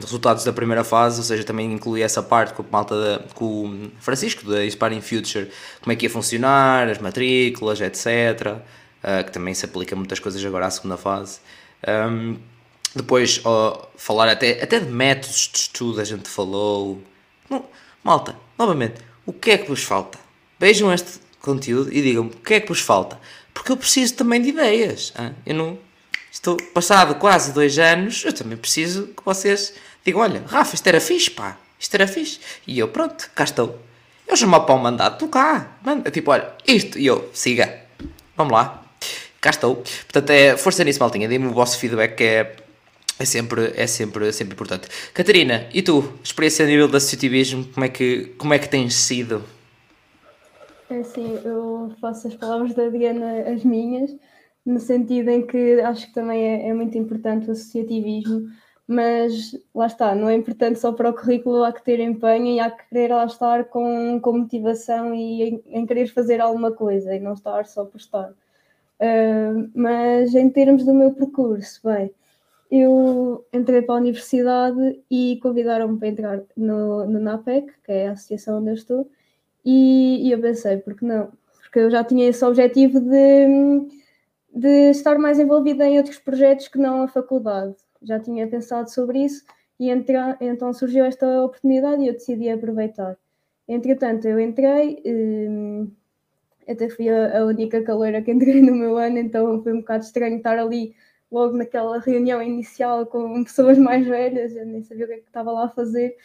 resultados da primeira fase, ou seja, também inclui essa parte com, a malta com o Francisco da Inspiring Future, como é que ia funcionar, as matrículas, etc. Uh, ah, que também se aplica muitas coisas agora à segunda fase. Um, depois, falar até, até de métodos de estudo, a gente falou. Não, malta, novamente, o que é que vos falta? Vejam este conteúdo e digam-me o que é que vos falta. Porque eu preciso também de ideias. Hein? Eu não estou passado quase dois anos, eu também preciso que vocês digam, olha, Rafa, isto era fixe, pá, isto era fixe. E eu, pronto, cá estou. Eu chamo para o mandato, tu cá, manda, tipo, olha, isto, e eu, siga, vamos lá, cá estou. Portanto, é, força nisso, maltinha, dê-me o vosso feedback, que é, é sempre, é sempre, é sempre importante. Catarina, e tu, experiência a nível de associativismo, como é que, como é que tens sido? É assim, eu faço as palavras da Diana as minhas, no sentido em que acho que também é, é, muito importante o associativismo, mas lá está, não é importante só para o currículo, há que ter empenho e há que querer lá estar com, com motivação e em, em querer fazer alguma coisa e não estar só por estar. Uh, mas em termos do meu percurso, bem, eu entrei para a universidade e convidaram-me para entrar no, no NAPEC, que é a associação onde eu estou, e, e eu pensei, porque não? Porque eu já tinha esse objetivo de de estar mais envolvida em outros projetos que não a faculdade. Já tinha pensado sobre isso e então surgiu esta oportunidade e eu decidi aproveitar. Entretanto, eu entrei, hum, até fui a, única caloira que entrei no meu ano, então foi um bocado estranho estar ali logo naquela reunião inicial com pessoas mais velhas, eu nem sabia o que, é que estava lá a fazer,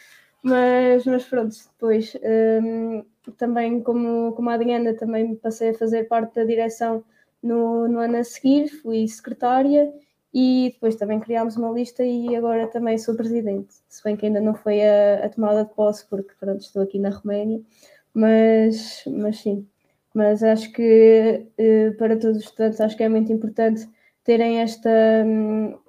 mas, mas pronto, depois um, também como, como a Adriana também passei a fazer parte da direção no, no ano a seguir, fui secretária e depois também criámos uma lista e agora também sou presidente, se bem que ainda não foi a, a tomada de posse porque pronto, estou aqui na Roménia, mas, mas sim, mas acho que eh, para todos os estudantes acho que é muito importante terem esta,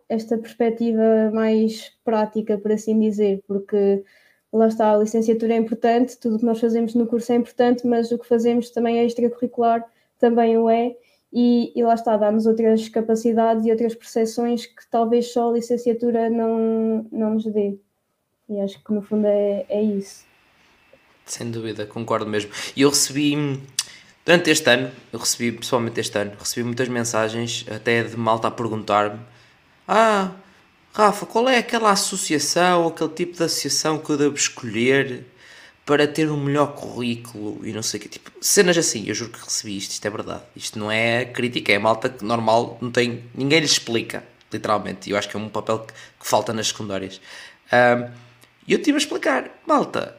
esta perspectiva mais prática, por assim dizer, porque lá está, a licenciatura é importante, tudo o que nós fazemos no curso é importante, mas o que fazemos também é extracurricular, também o é, e, e lá está, dá-nos outras capacidades e outras percepções que talvez só a licenciatura não, não nos dê. E acho que no fundo é, é isso. Sem dúvida, concordo mesmo. E eu recebi Durante este ano, eu recebi, pessoalmente este ano, recebi muitas mensagens, até de malta a perguntar-me: Ah, Rafa, qual é aquela associação, aquele tipo de associação que eu devo escolher para ter um melhor currículo e não sei o que. Tipo, cenas assim, eu juro que recebi isto, isto é verdade. Isto não é crítica, é malta que normal, não tem. ninguém lhe explica, literalmente. Eu acho que é um papel que, que falta nas secundárias. E um, eu tive a explicar: malta,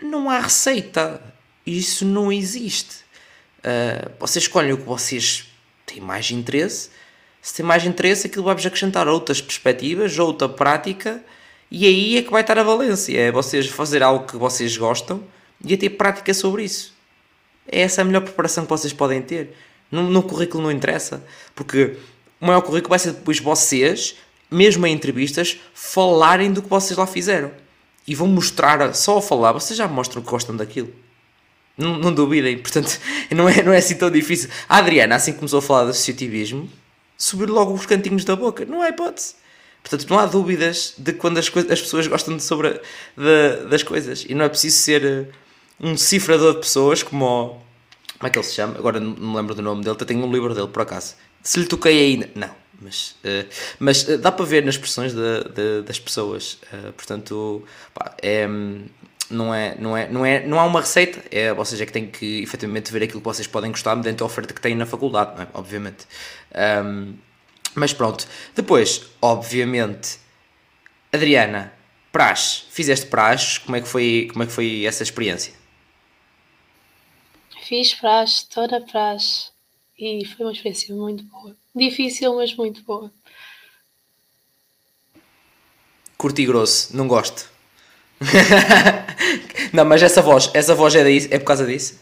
não há receita, isso não existe Uh, vocês escolhem o que vocês têm mais interesse. Se tem mais interesse, aquilo vai-vos acrescentar outras perspectivas, outra prática, e aí é que vai estar a valência. É vocês fazer algo que vocês gostam e a ter prática sobre isso. É essa a melhor preparação que vocês podem ter. No, no currículo não interessa, porque o maior currículo vai ser depois vocês, mesmo em entrevistas, falarem do que vocês lá fizeram. E vão mostrar, só a falar, vocês já mostram que gostam daquilo. Não, não duvidem, portanto, não é, não é assim tão difícil. A Adriana, assim que começou a falar do associativismo, subiu logo os cantinhos da boca. Não há hipótese. Portanto, não há dúvidas de quando as, as pessoas gostam de sobre, de, das coisas. E não é preciso ser eh, um cifrador de pessoas como o, Como é que ele se chama? Agora não me lembro do nome dele. Eu tenho um livro dele, por acaso. Se lhe toquei ainda. Não. Mas, uh, mas uh, dá para ver nas expressões de, de, das pessoas. Uh, portanto, pá, é, não é, não é, não é, não há uma receita, é, seja, é que tem que efetivamente ver aquilo que vocês podem gostar dentro da oferta que têm na faculdade, é? obviamente. Um, mas pronto, depois, obviamente, Adriana, praxe, fizeste praxe, como é que foi, como é que foi essa experiência? Fiz praxe, toda praxe, e foi uma experiência muito boa. Difícil, mas muito boa. Curti grosso, não gosto. não, mas essa voz, essa voz é, daí, é por causa disso?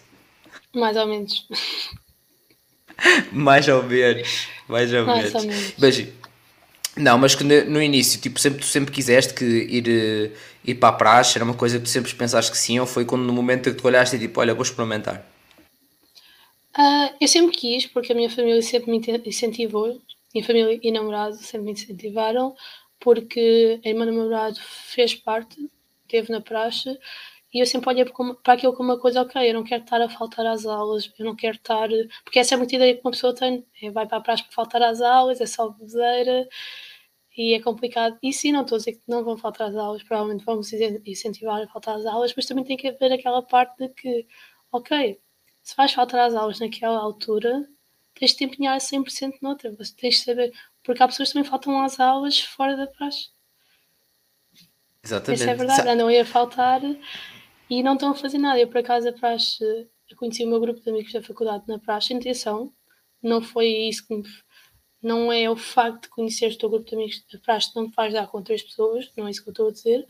Mais ou menos. mais ou menos. Mais ou mais menos. Ou menos. Mas, não, mas que no, início, tipo, sempre, tu sempre quiseste que ir, ir para a praxe, era uma coisa que tu sempre pensaste que sim, ou foi quando no momento que tu olhaste e tipo, olha, vou experimentar? Uh, eu sempre quis, porque a minha família sempre me incentivou, minha família e namorado sempre me incentivaram, porque a irmã do namorado fez parte teve na praxe e eu sempre olhei para aquilo como uma coisa, ok, eu não quero estar a faltar às aulas, eu não quero estar. Porque essa é muita ideia que uma pessoa tem, é, vai para a praxe para faltar às aulas, é só bebedeira e é complicado. E sim, não estou a dizer que não vão faltar às aulas, provavelmente vamos incentivar a faltar às aulas, mas também tem que haver aquela parte de que, ok, se vais faltar às aulas naquela altura, tens de te empenhar 100% noutra, você tens de saber, porque há pessoas que também faltam às aulas fora da praxe. Exatamente. Isso é verdade, não ia faltar e não estão a fazer nada. Eu, por acaso, a praxe, eu conheci o meu grupo de amigos da faculdade na praxe, intenção, não foi isso que me. Não é o facto de conhecer o teu grupo de amigos da praxe não me faz dar com três pessoas, não é isso que eu estou a dizer,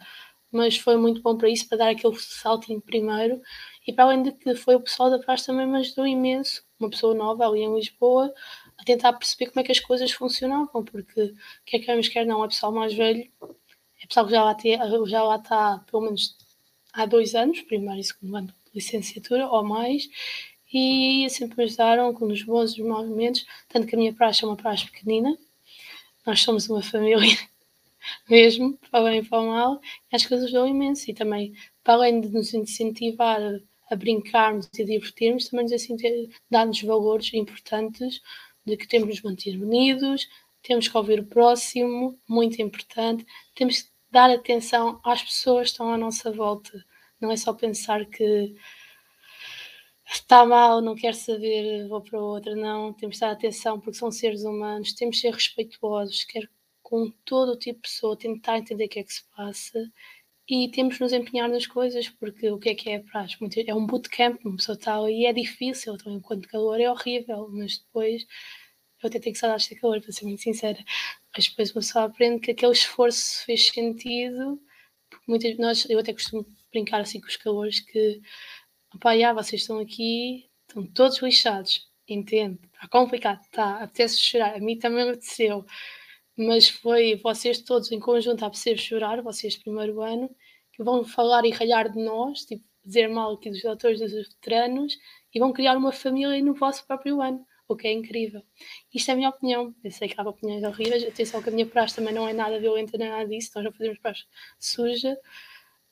mas foi muito bom para isso, para dar aquele saltinho primeiro. E para além de que foi o pessoal da praxe também me ajudou imenso, uma pessoa nova ali em Lisboa, a tentar perceber como é que as coisas funcionavam, porque quer queremos, quer não, é pessoal mais velho é pessoal que já lá, tem, já lá está pelo menos há dois anos, primeiro e segundo ano de licenciatura ou mais, e sempre ajudaram com os bons os maus momentos, tanto que a minha praxe é uma praxe pequenina, nós somos uma família mesmo, para bem e para mal, e as coisas ajudam imenso, e também, para além de nos incentivar a, a brincarmos e a divertirmos, também nos assim, dá-nos valores importantes de que temos de nos manter unidos, temos que ouvir o próximo, muito importante, temos que dar atenção às pessoas que estão à nossa volta. Não é só pensar que está mal, não quer saber, vou para outra, não, temos de dar atenção porque são seres humanos, temos de ser respeituosos, quer com todo o tipo de pessoa, tentar entender o que é que se passa e temos de nos empenhar nas coisas, porque o que é que é a praxe? É um bootcamp, uma pessoa está e é difícil, então enquanto calor é horrível, mas depois eu até tenho que saudades de calor, para ser muito sincera, mas depois uma pessoa aprende que aquele esforço fez sentido, muitas nós, eu até costumo brincar assim com os calores que opá, já, vocês estão aqui, estão todos lixados, entendo, está complicado, está, apetece chorar, a mim também me apeteceu, mas foi vocês todos em conjunto a apetecer chorar, vocês primeiro ano, que vão falar e ralhar de nós, tipo, dizer mal aqui dos doutores dos veteranos, e vão criar uma família no vosso próprio ano, o que é incrível. Isto é a minha opinião, eu sei que há opiniões horríveis, atenção que a minha praxe também não é nada violenta nem nada disso, nós não fazemos praxe suja,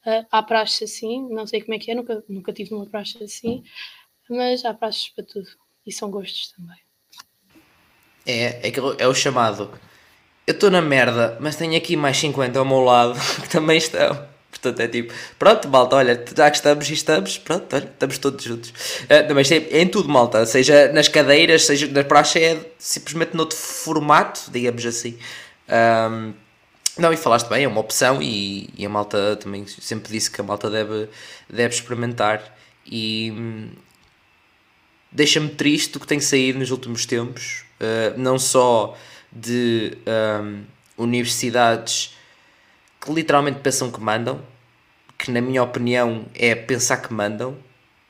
Uh, há praxe assim, não sei como é que é, nunca, nunca tive uma praxe assim, mas há praxes para tudo e são gostos também. É, é, é o chamado. Eu estou na merda, mas tenho aqui mais 50 ao meu lado que também estão. Portanto, é tipo, pronto, malta, olha, já que estamos e estamos, pronto, olha, estamos todos juntos. Uh, mas é, é, em tudo, malta, seja nas cadeiras, seja na praxe, é simplesmente noutro formato, digamos assim. Um, não, e falaste bem, é uma opção e, e, a malta também sempre disse que a malta deve, deve experimentar e hum, deixa-me triste o que tem saído nos últimos tempos, uh, não só de um, universidades que literalmente pensam que mandam, que na minha opinião é pensar que mandam,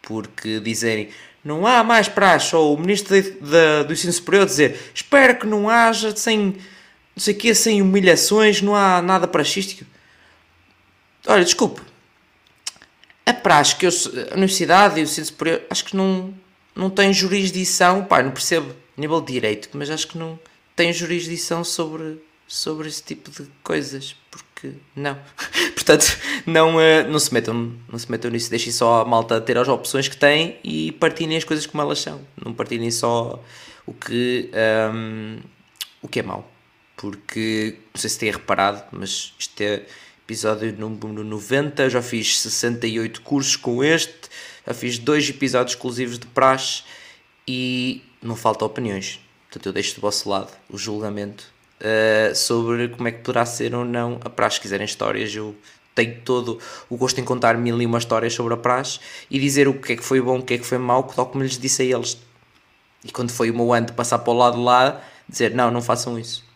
porque dizerem não há mais praxe, ou o ministro de, de, do ensino superior dizer espero que não haja sem não sei o que, sem humilhações, não há nada praxístico. Olha, desculpe. A praxe que eu, a universidade e o ensino superior, acho que não, não tem jurisdição, pá, não percebo nível de direito, mas acho que não tem jurisdição sobre, sobre esse tipo de coisas, porque não. Portanto, não, eh, não, se metam, não se metam nisso, deixem só a malta ter as opções que têm e partilhem as coisas como elas são. Não partilhem só o que, um, o que é mau porque não sei se têm reparado, mas este é episódio número 90. Já fiz 68 cursos com este, já fiz dois episódios exclusivos de praxe e não falta opiniões. Portanto, eu deixo do vosso lado o julgamento uh, sobre como é que poderá ser ou não a praxe. Se quiserem histórias, eu tenho todo o gosto em contar mil e uma histórias sobre a praxe e dizer o que é que foi bom, o que é que foi mau, tal como lhes disse a eles. E quando foi o meu ano de passar para o lado de lá, dizer não, não façam isso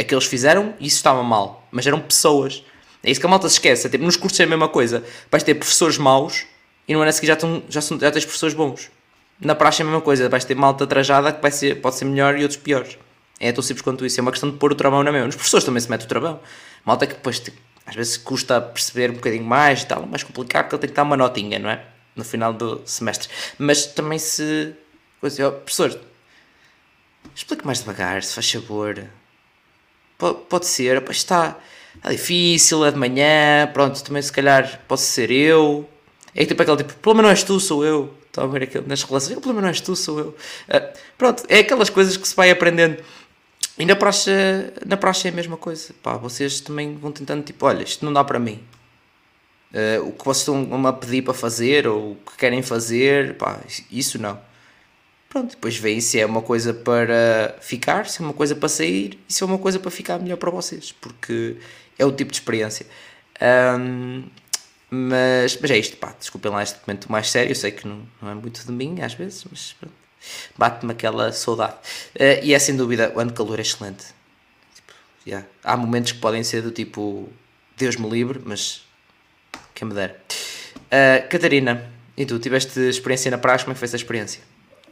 é que eles fizeram e isso estava mal, mas eram pessoas. É isso que a malta se esquece. É, tipo, nos cursos é a mesma coisa. Vais ter professores maus e no ano a seguir já, estão, já, são, já tens professores bons. Na praxe é a mesma coisa. Vais ter malta trajada que vai ser, pode ser melhor e outros piores. É tão simples quanto isso. É uma questão de pôr o travão na mesma. Nos professores também se mete o travão. Malta que depois tipo, às vezes custa perceber um bocadinho mais e tal, mais complicado porque ele tem que dar uma notinha, não é? No final do semestre. Mas também se. Coisa, oh, professor, explique mais devagar, se faz favor pode ser, pá, está, está difícil, é de manhã, pronto, também se calhar posso ser eu. É tipo aquele tipo, o problema não és tu, sou eu. Estão a ver aquilo nas relações, o problema não és tu, sou eu. Uh, pronto, é aquelas coisas que se vai aprendendo. E na praxe, na praxe é a mesma coisa. Pá, vocês também vão tentando, tipo, olha, isto não dá para mim. Uh, o que vocês estão a pedir para fazer ou o que querem fazer, pá, isso não. Pronto, depois veem se é uma coisa para ficar, se é uma coisa para sair e se é uma coisa para ficar melhor para vocês, porque é o tipo de experiência. Um, mas, mas é isto, pá, desculpem lá este momento mais sério, eu sei que não, não é muito de mim às vezes, mas bate-me aquela saudade. Uh, e é sem dúvida, o ano de calor é excelente. Tipo, yeah. Há momentos que podem ser do tipo Deus me livre, mas quem me dera. Uh, Catarina, e tu, tiveste experiência na praia, como é que foi essa experiência?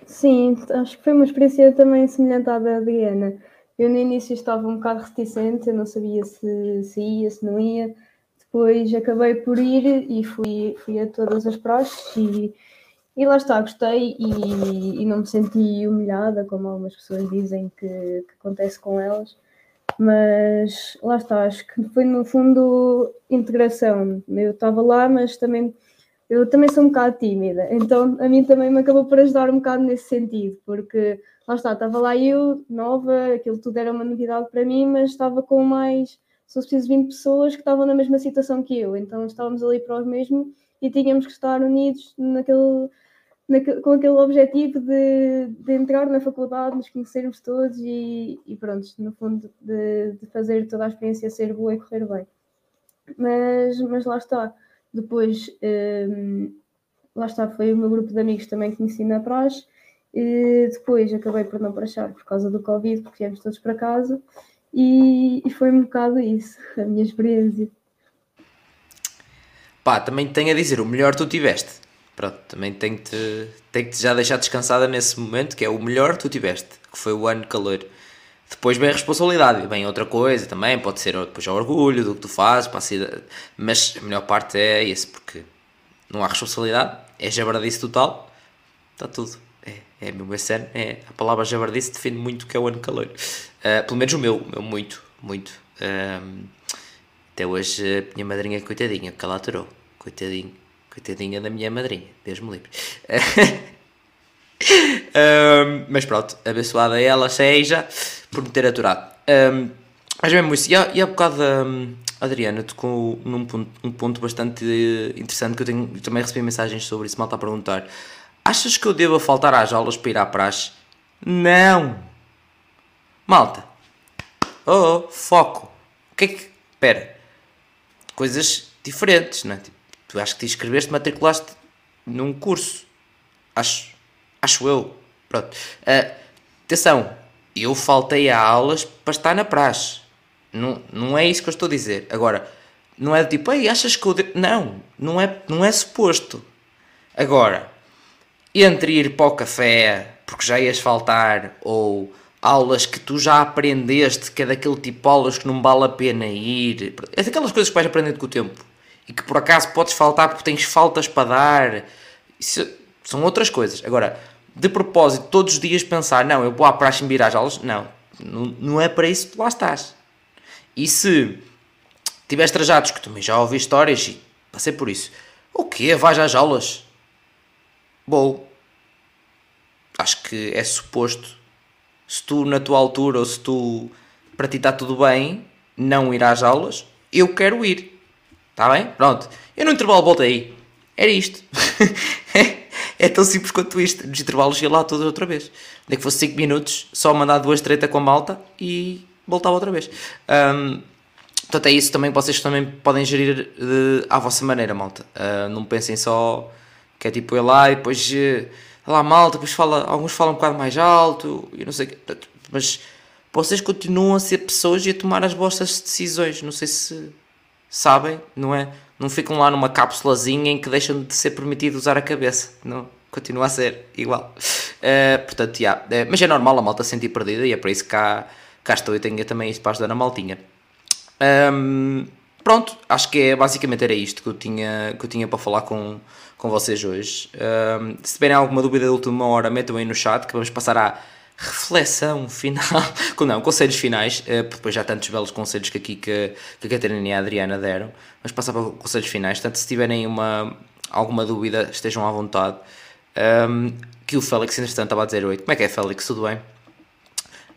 Sim, acho que foi uma experiência também semelhante à da Adriana. Eu no início estava um bocado reticente, eu não sabia se, se ia, se não ia. Depois acabei por ir e fui, fui a todas as praxes e, e lá está, gostei e, e não me senti humilhada, como algumas pessoas dizem que, que acontece com elas. Mas lá está, acho que foi no fundo integração. Eu estava lá, mas também eu também sou um bocado tímida, então a mim também me acabou por ajudar um bocado nesse sentido, porque lá está, estava lá eu, nova, aquilo tudo era uma novidade para mim, mas estava com mais, se preciso, 20 pessoas que estavam na mesma situação que eu, então estávamos ali para o mesmo e tínhamos que estar unidos naquele, com aquele objetivo de, de, entrar na faculdade, nos conhecermos todos e, e pronto, no fundo, de, de, fazer toda a experiência ser boa e correr bem. Mas, mas lá está. Depois, um, lá está, foi o meu grupo de amigos também que conheci na praxe. E depois acabei por não prachar por causa do Covid, porque viemos todos para casa. E, e foi um bocado isso, a minha experiência. Pá, também tenho a dizer, o melhor tu tiveste pronto, também tenho que te, tenho te já deixar descansada nesse momento, que é o melhor que tu tiveste, que foi o ano calor. Depois vem a responsabilidade, vem outra coisa também, pode ser depois o orgulho do que tu fazes, para a mas a melhor parte é esse, porque não há responsabilidade, é jabardice total, está tudo. É, é mesmo esse ano, é, a palavra jabardice define muito o que é o ano calor. Uh, pelo menos o meu, o meu muito, muito. Uh, até hoje a minha madrinha, coitadinha, que ela aturou, coitadinho Coitadinha da minha madrinha, Deus me livre. um, mas pronto, abençoada ela seja por me ter aturado. Um, mas mesmo isso, e há, e há bocado um, Adriana tocou num ponto, um ponto bastante interessante que eu tenho, também recebi mensagens sobre isso, mal está a perguntar. Achas que eu devo faltar às aulas para ir à praxe? Não! Malta! Oh, oh foco! O que é que. Espera! Coisas diferentes, não é? Tipo, Tu acho que te inscreveste, matriculaste num curso. Acho, acho eu. Pronto. Uh, atenção, eu faltei a aulas para estar na praxe. Não, não é isso que eu estou a dizer. Agora, não é tipo, ei, achas que eu. De... Não, não é, não é suposto. Agora, entre ir para o café porque já ias faltar ou aulas que tu já aprendeste, que é daquele tipo aulas que não vale a pena ir, é daquelas coisas que vais aprendendo com o tempo e que por acaso podes faltar porque tens faltas para dar. Isso são outras coisas. Agora, de propósito, todos os dias pensar, não, eu vou à praxe vir às aulas, não, não é para isso que lá estás. E se tiveres trajados, que também já ouvi histórias e passei por isso, o quê? Vais às aulas? Bom, acho que é suposto, se tu na tua altura ou se tu para ti está tudo bem, não ir às aulas, eu quero ir. Está bem? Pronto. Eu no intervalo voltei. Era isto. é tão simples quanto isto. Nos intervalos ia lá toda outra vez. Nem que fosse 5 minutos, só mandar duas treta com a malta e voltava outra vez. Um, portanto, é isso também que vocês também podem gerir uh, à vossa maneira, malta. Uh, não pensem só que é tipo ir lá e depois uh, lá malta, depois fala, alguns falam um bocado mais alto e não sei. Mas vocês continuam a ser pessoas e a tomar as vossas decisões. Não sei se sabem, não é? Não ficam lá numa cápsulazinha em que deixam de ser permitido usar a cabeça, não? Continua a ser igual. Uh, portanto, yeah. Uh, mas é normal a malta sentir perdida e é por isso que cá, cá estou e tenho também isso para ajudar a maltinha. Um, pronto, acho que é, basicamente era isto que eu tinha, que eu tinha para falar com, com vocês hoje. Um, se tiverem alguma dúvida da última hora, metam aí no chat que vamos passar à reflexão final, não, conselhos finais, eh, depois já há tantos belos conselhos que aqui que, que a Catarina e a Adriana deram, mas passar para conselhos finais, portanto se tiverem uma, alguma dúvida estejam à vontade. Um, que o Félix, entretanto, estava a dizer oi. Como é que é, Félix? Tudo bem?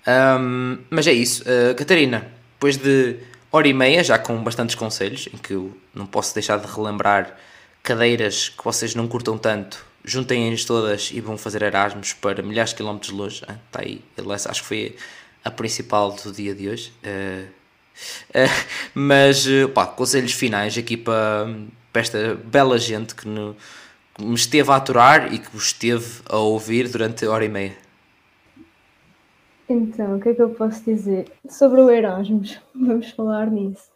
Um, mas é isso. Uh, Catarina, depois de hora e meia, já com bastantes conselhos, em que eu não posso deixar de relembrar cadeiras que vocês não curtam tanto juntem-as todas e vão fazer Erasmus para milhares de quilómetros longe. Está ah, aí, acho que foi a principal do dia de hoje. Uh, uh, mas, pá, conselhos finais aqui para, para esta bela gente que, no, que me esteve a aturar e que vos esteve a ouvir durante hora e meia. Então, o que é que eu posso dizer? Sobre o Erasmus, vamos falar nisso.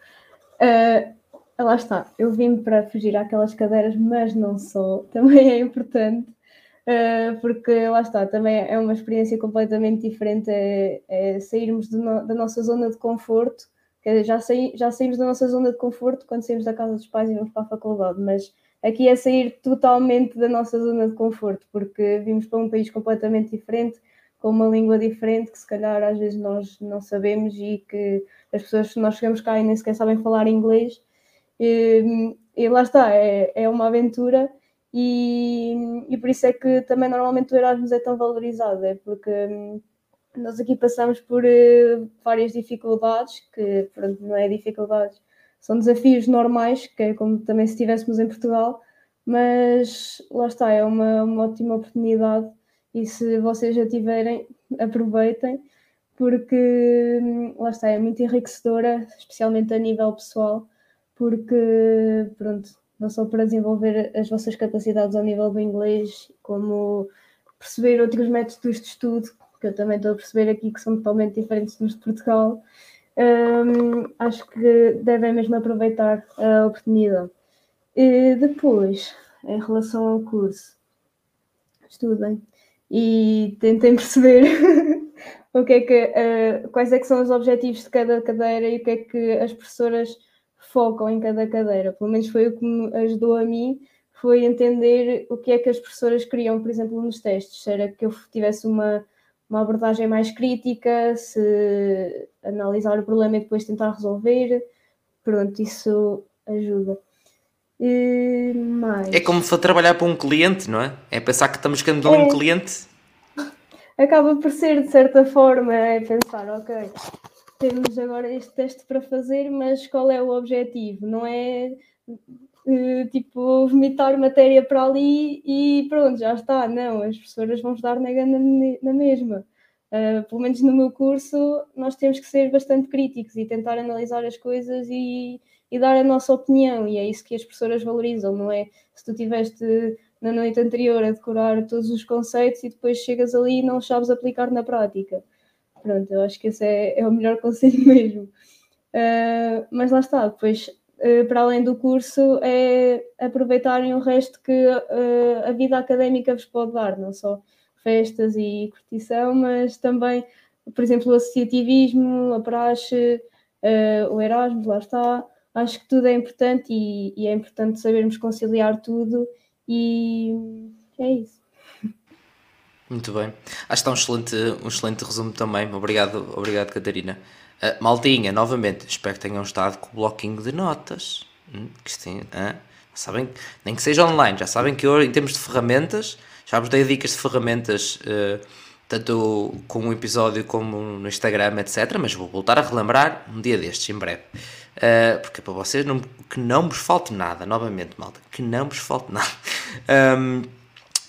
Uh, lá está, eu vim para fugir àquelas cadeiras, mas não só, também é importante, uh, porque lá está, também é uma experiência completamente diferente, é, é sairmos no, da nossa zona de conforto, que já, saí, já saímos da nossa zona de conforto quando saímos da casa dos pais e vamos para a faculdade, mas aqui é sair totalmente da nossa zona de conforto, porque vimos para um país completamente diferente, com uma língua diferente, que se calhar às vezes nós não sabemos e que as pessoas, nós chegamos cá e nem sequer sabem falar inglês, e, e lá está, é, é uma aventura e, e por isso é que também normalmente o Erasmus é tão valorizado, é porque hum, nós aqui passamos por uh, várias dificuldades, que pronto, não é dificuldades, são desafios normais, que é como também se estivéssemos em Portugal, mas lá está, é uma, uma ótima oportunidade e se vocês já tiverem, aproveitem, porque hum, lá está, é muito enriquecedora, especialmente a nível pessoal, porque pronto, não só para desenvolver as vossas capacidades ao nível do inglês, como perceber outros métodos de estudo, que eu também estou a perceber aqui que são totalmente diferentes dos de Portugal. Um, acho que devem mesmo aproveitar a oportunidade. E depois, em relação ao curso, estudem e tentem perceber o que é que, uh, quais é que são os objetivos de cada cadeira e o que é que as professoras focam em cada cadeira. Pelo menos foi o que me ajudou a mim, foi entender o que é que as professoras queriam, por exemplo, nos testes. Se era que eu tivesse uma, uma abordagem mais crítica, se analisar o problema e depois tentar resolver. Pronto, isso ajuda. E mais... É como for trabalhar para um cliente, não é? É pensar que estamos é. um cliente. Acaba por ser, de certa forma, é pensar, ok, temos agora este teste para fazer, mas qual é o objetivo? Não é uh, tipo vomitar matéria para ali e pronto, já está. Não, as professoras vão dar na, na, mesma. Uh, pelo menos no meu curso, nós temos que ser bastante críticos e tentar analisar as coisas e, e dar a nossa opinião, e é isso que as professoras valorizam, não é? Se tu tiveste na noite anterior a decorar todos os conceitos e depois chegas ali e não sabes aplicar na prática. Pronto, eu acho que esse é, é o melhor conselho mesmo. Uh, mas lá está, depois, uh, para além do curso, é aproveitarem o resto que uh, a vida académica vos pode dar, não só festas e curtição, mas também, por exemplo, o associativismo, a praxe, o Erasmus, lá está. Acho que tudo é importante e, e é importante sabermos conciliar tudo e é isso. Muito bem. Acho que está um excelente, um excelente resumo também. Obrigado, obrigado Catarina. Uh, Maltinha, novamente, espero que tenham estado com o bloquinho de notas. Hum, que sim, sabem, nem que seja online, já sabem que eu, em termos de ferramentas, já vos dei dicas de ferramentas, uh, tanto com um episódio como no Instagram, etc. Mas vou voltar a relembrar um dia destes, em breve. Uh, porque é para vocês não, que não vos falte nada, novamente, malta, que não vos falte nada. Um,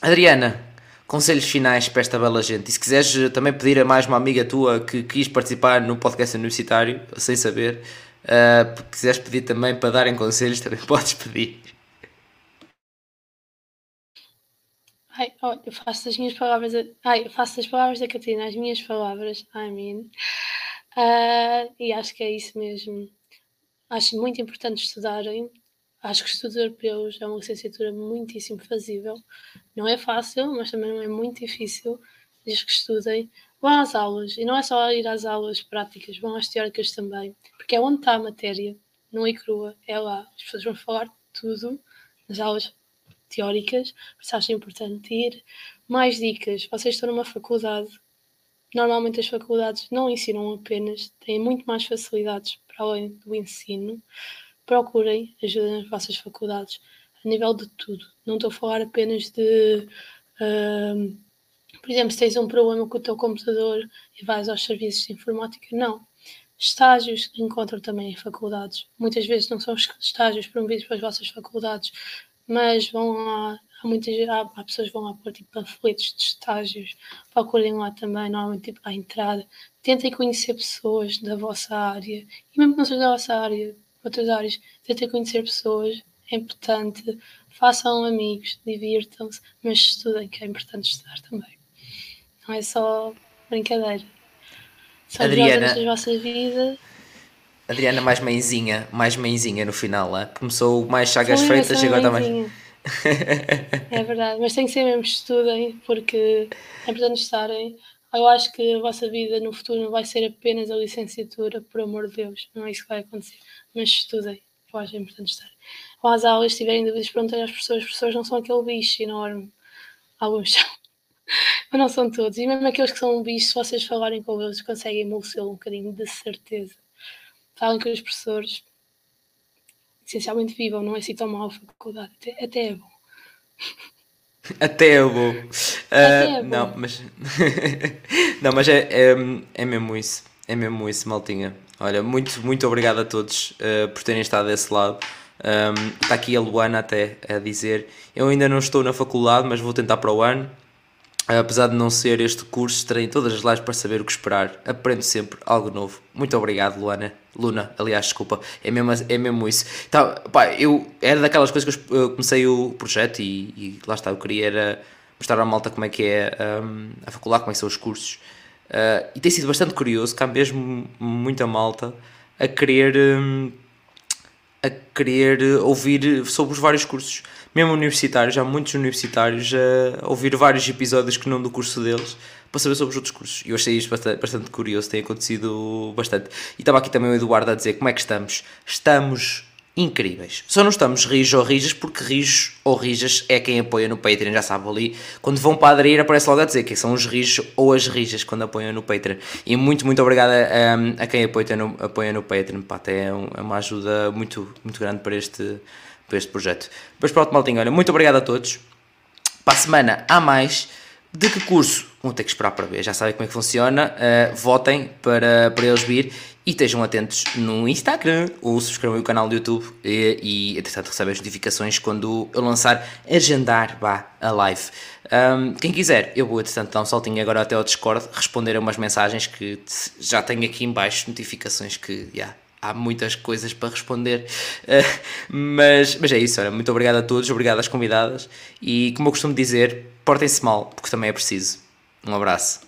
Adriana, conselhos finais para esta bela gente. E se quiseres eh, também pedir a mais uma amiga tua que quis participar no podcast universitário, sem saber, uh, quiseres pedir também para darem conselhos, também podes pedir. Ai, oh, eu faço as minhas palavras, ai, eu faço as palavras da Catarina, as minhas palavras, I mean. Uh, e acho que é isso mesmo. Acho muito importante estudarem, Acho que estudos europeus é uma licenciatura muitíssimo fazível. Não é fácil, mas também não é muito difícil. Desde que estudem, vão às aulas. E não é só ir às aulas práticas, vão às teóricas também. Porque é onde está a matéria, não é crua, é lá. As pessoas vão falar tudo nas aulas teóricas, por isso acho importante ir. Mais dicas: vocês estão numa faculdade. Normalmente as faculdades não ensinam apenas, têm muito mais facilidades para além do ensino procurem ajuda nas vossas faculdades, a nível de tudo. Não estou a falar apenas de. Uh, por exemplo, se tens um problema com o teu computador e vais aos serviços de informática, não. Estágios encontram também em faculdades. Muitas vezes não são estágios promovidos pelas vossas faculdades, mas vão lá, há muitas há, há pessoas que vão lá pôr tipo panfletos de estágios, procurem lá também, normalmente tipo à entrada. Tentem conhecer pessoas da vossa área, e mesmo que não seja da vossa área, outras áreas, tentem conhecer pessoas, é importante, façam amigos, divirtam-se, mas estudem, que é importante estudar também. Não é só brincadeira. São Adriana, da vossa vida. Adriana mais mãezinha, mais mãezinha no final, é? começou mais chagas feitas e agora está mais. é verdade, mas tem que ser mesmo estudem, porque é importante estarem. Eu acho que a vossa vida no futuro não vai ser apenas a licenciatura, por amor de Deus, não é isso que vai acontecer mas estudem, eu acho importante estar. Ou às aulas, se tiverem dúvidas, perguntem às pessoas, as pessoas não são aquele bicho enorme. Alguns são, mas não são todos. E mesmo aqueles que são um bicho, se vocês falarem com eles, conseguem emulsê-lo um bocadinho, de certeza. Falem com os professores, essencialmente vivam, não é assim tão mal a faculdade, até, até é bom. Até é bom. Uh, até é bom. Não, mas, não, mas é, é, é mesmo isso. É mesmo isso, maltinha. Olha, muito, muito obrigado a todos uh, por terem estado desse lado. Um, está aqui a Luana até a dizer: Eu ainda não estou na faculdade, mas vou tentar para o ano. Apesar de não ser este curso, estarei em todas as lives para saber o que esperar. Aprendo sempre algo novo. Muito obrigado, Luana. Luna, aliás, desculpa. É mesmo, é mesmo isso. Tá, pá, eu, era daquelas coisas que eu comecei o projeto e, e lá está, eu queria era mostrar à malta como é que é um, a faculdade, como é são os cursos. Uh, e tem sido bastante curioso que há mesmo muita malta a querer, um, a querer ouvir sobre os vários cursos. Mesmo universitários, há muitos universitários a ouvir vários episódios que não do curso deles para saber sobre os outros cursos. E eu achei isto bastante, bastante curioso, tem acontecido bastante. E estava aqui também o Eduardo a dizer como é que estamos. Estamos incríveis. Só não estamos rijos ou rijas porque rijos ou rijas é quem apoia no Patreon, já sabe ali. Quando vão para aderir aparece logo a dizer que são os rijos ou as rijas quando apoiam no Patreon. E muito, muito obrigado a, a quem apoia no, apoia no Patreon. Pá, até é, é, uma ajuda muito, muito grande para este, para este projeto. Mas pronto, maltinho, olha, muito obrigado a todos. Para a semana há mais. De que curso? Vão ter que esperar para ver, já sabem como é que funciona. Uh, votem para, para eles vir e estejam atentos no Instagram ou subscrevam o canal do YouTube e, e entretanto recebem as notificações quando eu lançar agendar vá, a live. Um, quem quiser, eu vou entretanto dar um saltinho agora até ao Discord, responder a umas mensagens que já tenho aqui em baixo, notificações que yeah, há muitas coisas para responder. Uh, mas, mas é isso, olha, muito obrigado a todos, obrigado às convidadas e como eu costumo dizer, portem-se mal, porque também é preciso. Um abraço.